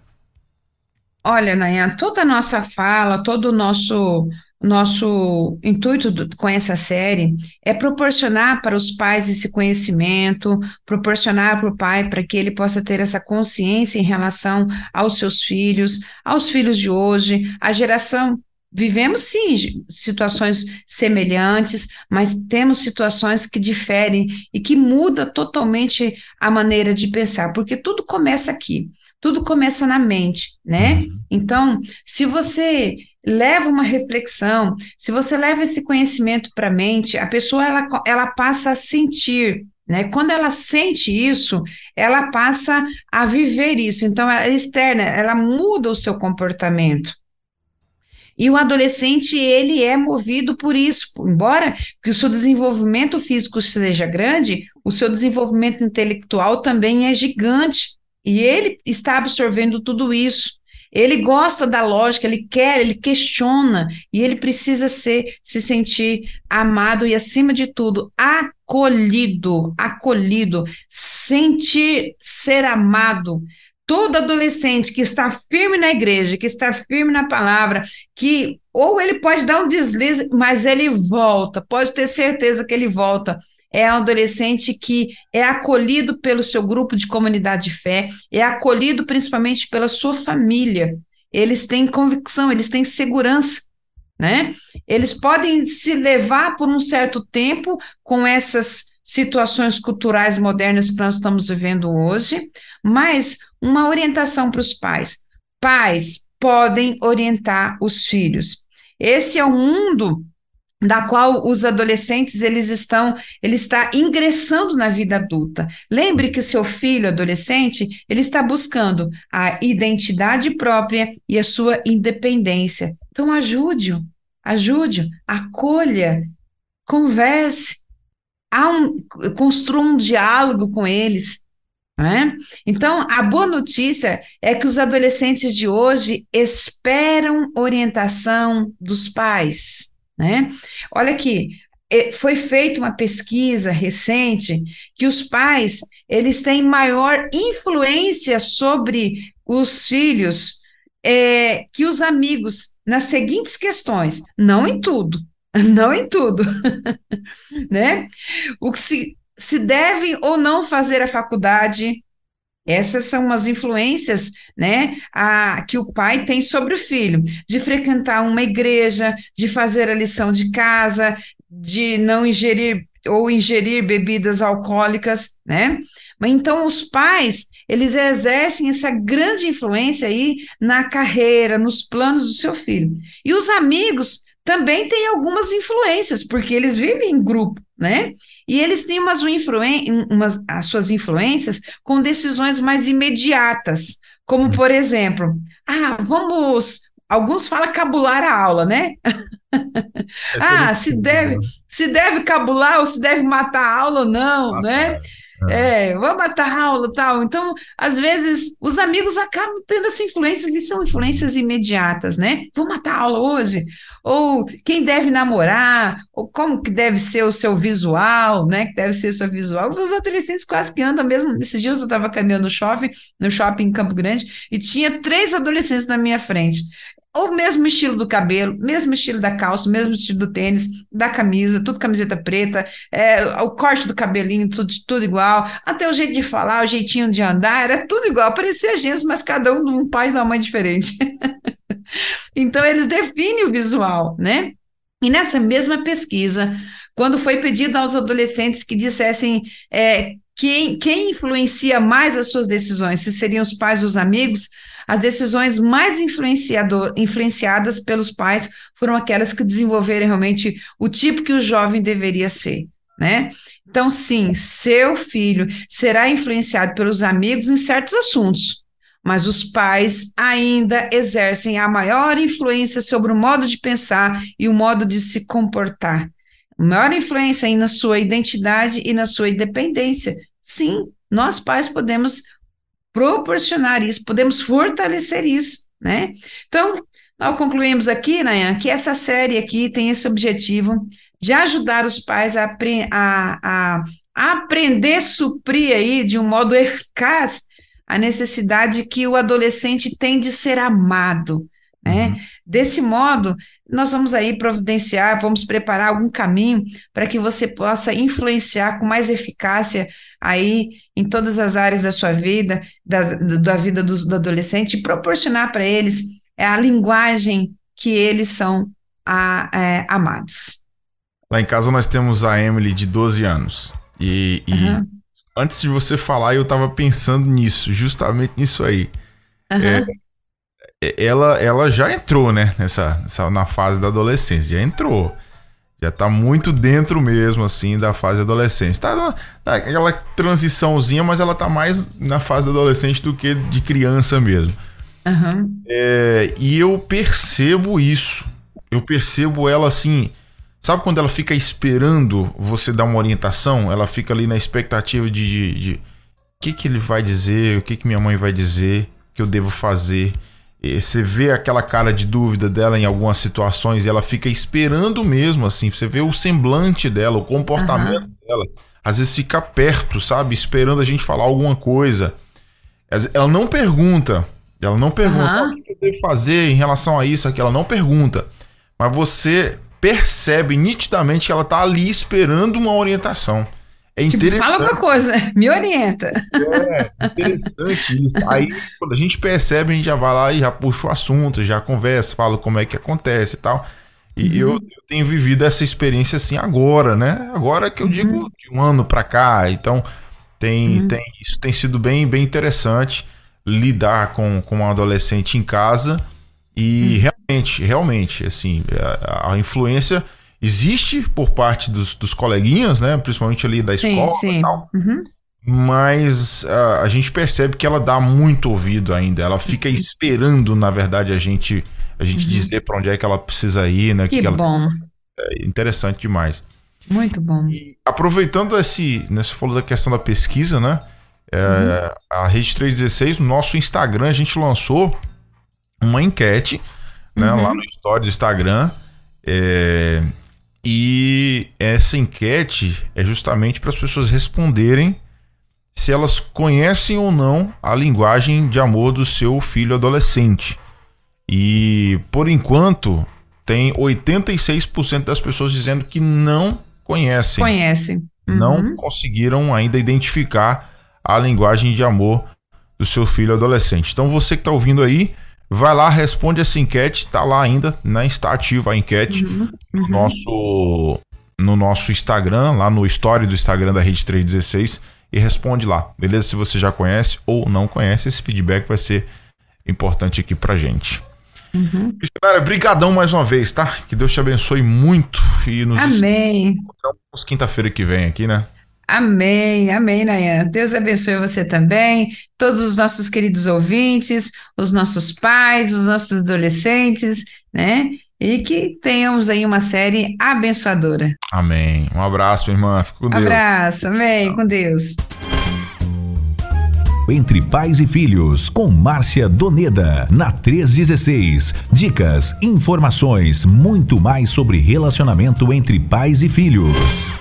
Speaker 3: Olha, Nayan, toda a nossa fala, todo o nosso nosso intuito do, com essa série é proporcionar para os pais esse conhecimento, proporcionar para o pai para que ele possa ter essa consciência em relação aos seus filhos, aos filhos de hoje, a geração Vivemos sim situações semelhantes, mas temos situações que diferem e que muda totalmente a maneira de pensar, porque tudo começa aqui, tudo começa na mente, né? Uhum. Então, se você leva uma reflexão, se você leva esse conhecimento para a mente, a pessoa ela, ela passa a sentir, né? Quando ela sente isso, ela passa a viver isso. Então, ela é externa, ela muda o seu comportamento. E o adolescente, ele é movido por isso, embora que o seu desenvolvimento físico seja grande, o seu desenvolvimento intelectual também é gigante, e ele está absorvendo tudo isso. Ele gosta da lógica, ele quer, ele questiona e ele precisa ser, se sentir amado e, acima de tudo, acolhido, acolhido, sentir ser amado. Todo adolescente que está firme na igreja, que está firme na palavra, que ou ele pode dar um deslize, mas ele volta, pode ter certeza que ele volta é um adolescente que é acolhido pelo seu grupo de comunidade de fé, é acolhido principalmente pela sua família. Eles têm convicção, eles têm segurança, né? Eles podem se levar por um certo tempo com essas situações culturais modernas que nós estamos vivendo hoje, mas uma orientação para os pais. Pais podem orientar os filhos. Esse é o mundo da qual os adolescentes eles estão, ele está ingressando na vida adulta. Lembre que seu filho adolescente, ele está buscando a identidade própria e a sua independência. Então ajude-o, ajude-o, acolha, converse, um, construa um diálogo com eles. Né? Então, a boa notícia é que os adolescentes de hoje esperam orientação dos pais. Né? Olha aqui, é, foi feita uma pesquisa recente que os pais eles têm maior influência sobre os filhos é, que os amigos nas seguintes questões, não em tudo, não em tudo, né? O que se, se deve ou não fazer a faculdade, essas são umas influências, né, a, que o pai tem sobre o filho, de frequentar uma igreja, de fazer a lição de casa, de não ingerir ou ingerir bebidas alcoólicas, né? Mas então os pais, eles exercem essa grande influência aí na carreira, nos planos do seu filho. E os amigos também têm algumas influências, porque eles vivem em grupo né? E eles têm umas, umas as suas influências com decisões mais imediatas, como por exemplo, ah, vamos, alguns falam cabular a aula, né? É ah, se deve, né? se deve cabular ou se deve matar a aula ou não, né? É, é vamos matar a aula tal. Então, às vezes, os amigos acabam tendo essas influências e são influências imediatas, né? Vou matar a aula hoje ou quem deve namorar, ou como que deve ser o seu visual, né? Que deve ser o seu visual. Os adolescentes quase que andam mesmo. Esses dias eu estava caminhando no shopping, no shopping em Campo Grande, e tinha três adolescentes na minha frente. o mesmo estilo do cabelo, mesmo estilo da calça, mesmo estilo do tênis, da camisa, tudo camiseta preta, é, o corte do cabelinho, tudo, tudo igual, até o jeito de falar, o jeitinho de andar, era tudo igual, parecia gente, mas cada um de um pai e uma mãe diferente. então, eles definem o visual, né? E nessa mesma pesquisa, quando foi pedido aos adolescentes que dissessem é, quem, quem influencia mais as suas decisões, se seriam os pais ou os amigos, as decisões mais influenciadas pelos pais foram aquelas que desenvolveram realmente o tipo que o jovem deveria ser, né? Então, sim, seu filho será influenciado pelos amigos em certos assuntos, mas os pais ainda exercem a maior influência sobre o modo de pensar e o modo de se comportar. Maior influência aí na sua identidade e na sua independência. Sim, nós pais podemos proporcionar isso, podemos fortalecer isso, né? Então, nós concluímos aqui, Nayan, que essa série aqui tem esse objetivo de ajudar os pais a, a, a, aprender suprir aí de um modo eficaz a necessidade que o adolescente tem de ser amado, né? Uhum. Desse modo, nós vamos aí providenciar, vamos preparar algum caminho para que você possa influenciar com mais eficácia aí em todas as áreas da sua vida, da, da vida do, do adolescente, e proporcionar para eles a linguagem que eles são a, é, amados.
Speaker 2: Lá em casa nós temos a Emily de 12 anos. E, e uhum. Antes de você falar, eu estava pensando nisso, justamente nisso aí. Uhum. É, ela, ela já entrou, né, nessa, nessa, na fase da adolescência, já entrou. Já tá muito dentro mesmo, assim, da fase da adolescência. Tá naquela transiçãozinha, mas ela tá mais na fase da adolescente do que de criança mesmo. Uhum. É, e eu percebo isso. Eu percebo ela assim. Sabe quando ela fica esperando você dar uma orientação? Ela fica ali na expectativa de. de, de o que, que ele vai dizer, o que, que minha mãe vai dizer, que eu devo fazer você vê aquela cara de dúvida dela em algumas situações e ela fica esperando mesmo, assim. Você vê o semblante dela, o comportamento uhum. dela. Às vezes fica perto, sabe? Esperando a gente falar alguma coisa. Ela não pergunta. Ela não pergunta uhum. o que eu devo fazer em relação a isso, aquilo. Ela não pergunta. Mas você percebe nitidamente que ela tá ali esperando uma orientação.
Speaker 3: É tipo, interessante. Fala alguma coisa, me orienta.
Speaker 2: É, interessante isso. Aí, quando a gente percebe, a gente já vai lá e já puxa o assunto, já conversa, fala como é que acontece e tal. E uhum. eu, eu, tenho vivido essa experiência assim agora, né? Agora que eu uhum. digo de um ano para cá. Então, tem, uhum. tem, isso tem sido bem, bem interessante lidar com, com um adolescente em casa. E uhum. realmente, realmente, assim, a, a influência existe por parte dos, dos coleguinhas, né? Principalmente ali da sim, escola sim. e tal. Uhum. Mas uh, a gente percebe que ela dá muito ouvido ainda. Ela fica uhum. esperando, na verdade, a gente a gente uhum. dizer para onde é que ela precisa ir, né?
Speaker 3: Que, que bom. Ela...
Speaker 2: É interessante demais.
Speaker 3: Muito bom.
Speaker 2: E aproveitando esse, né, você falou da questão da pesquisa, né? É, uhum. A Rede 316, no nosso Instagram, a gente lançou uma enquete, né? Lá uhum. no story do Instagram. É, e essa enquete é justamente para as pessoas responderem se elas conhecem ou não a linguagem de amor do seu filho adolescente. E por enquanto tem 86% das pessoas dizendo que não conhecem.
Speaker 3: Conhecem.
Speaker 2: Uhum. Não conseguiram ainda identificar a linguagem de amor do seu filho adolescente. Então você que está ouvindo aí, Vai lá, responde essa enquete, tá lá ainda, né? Está ativa a enquete uhum, uhum. no nosso no nosso Instagram, lá no story do Instagram da Rede 316 e responde lá, beleza? Se você já conhece ou não conhece, esse feedback vai ser importante aqui pra gente. Uhum. brigadão mais uma vez, tá? Que Deus te abençoe muito e nos
Speaker 3: Amém.
Speaker 2: encontramos quinta-feira que vem aqui, né?
Speaker 3: Amém, amém, Nayan. Deus abençoe você também, todos os nossos queridos ouvintes, os nossos pais, os nossos adolescentes, né? E que tenhamos aí uma série abençoadora.
Speaker 2: Amém. Um abraço, irmã. Fico com Deus.
Speaker 3: Abraço, amém, com Deus.
Speaker 1: Entre Pais e Filhos, com Márcia Doneda, na 316. Dicas, informações, muito mais sobre relacionamento entre pais e filhos.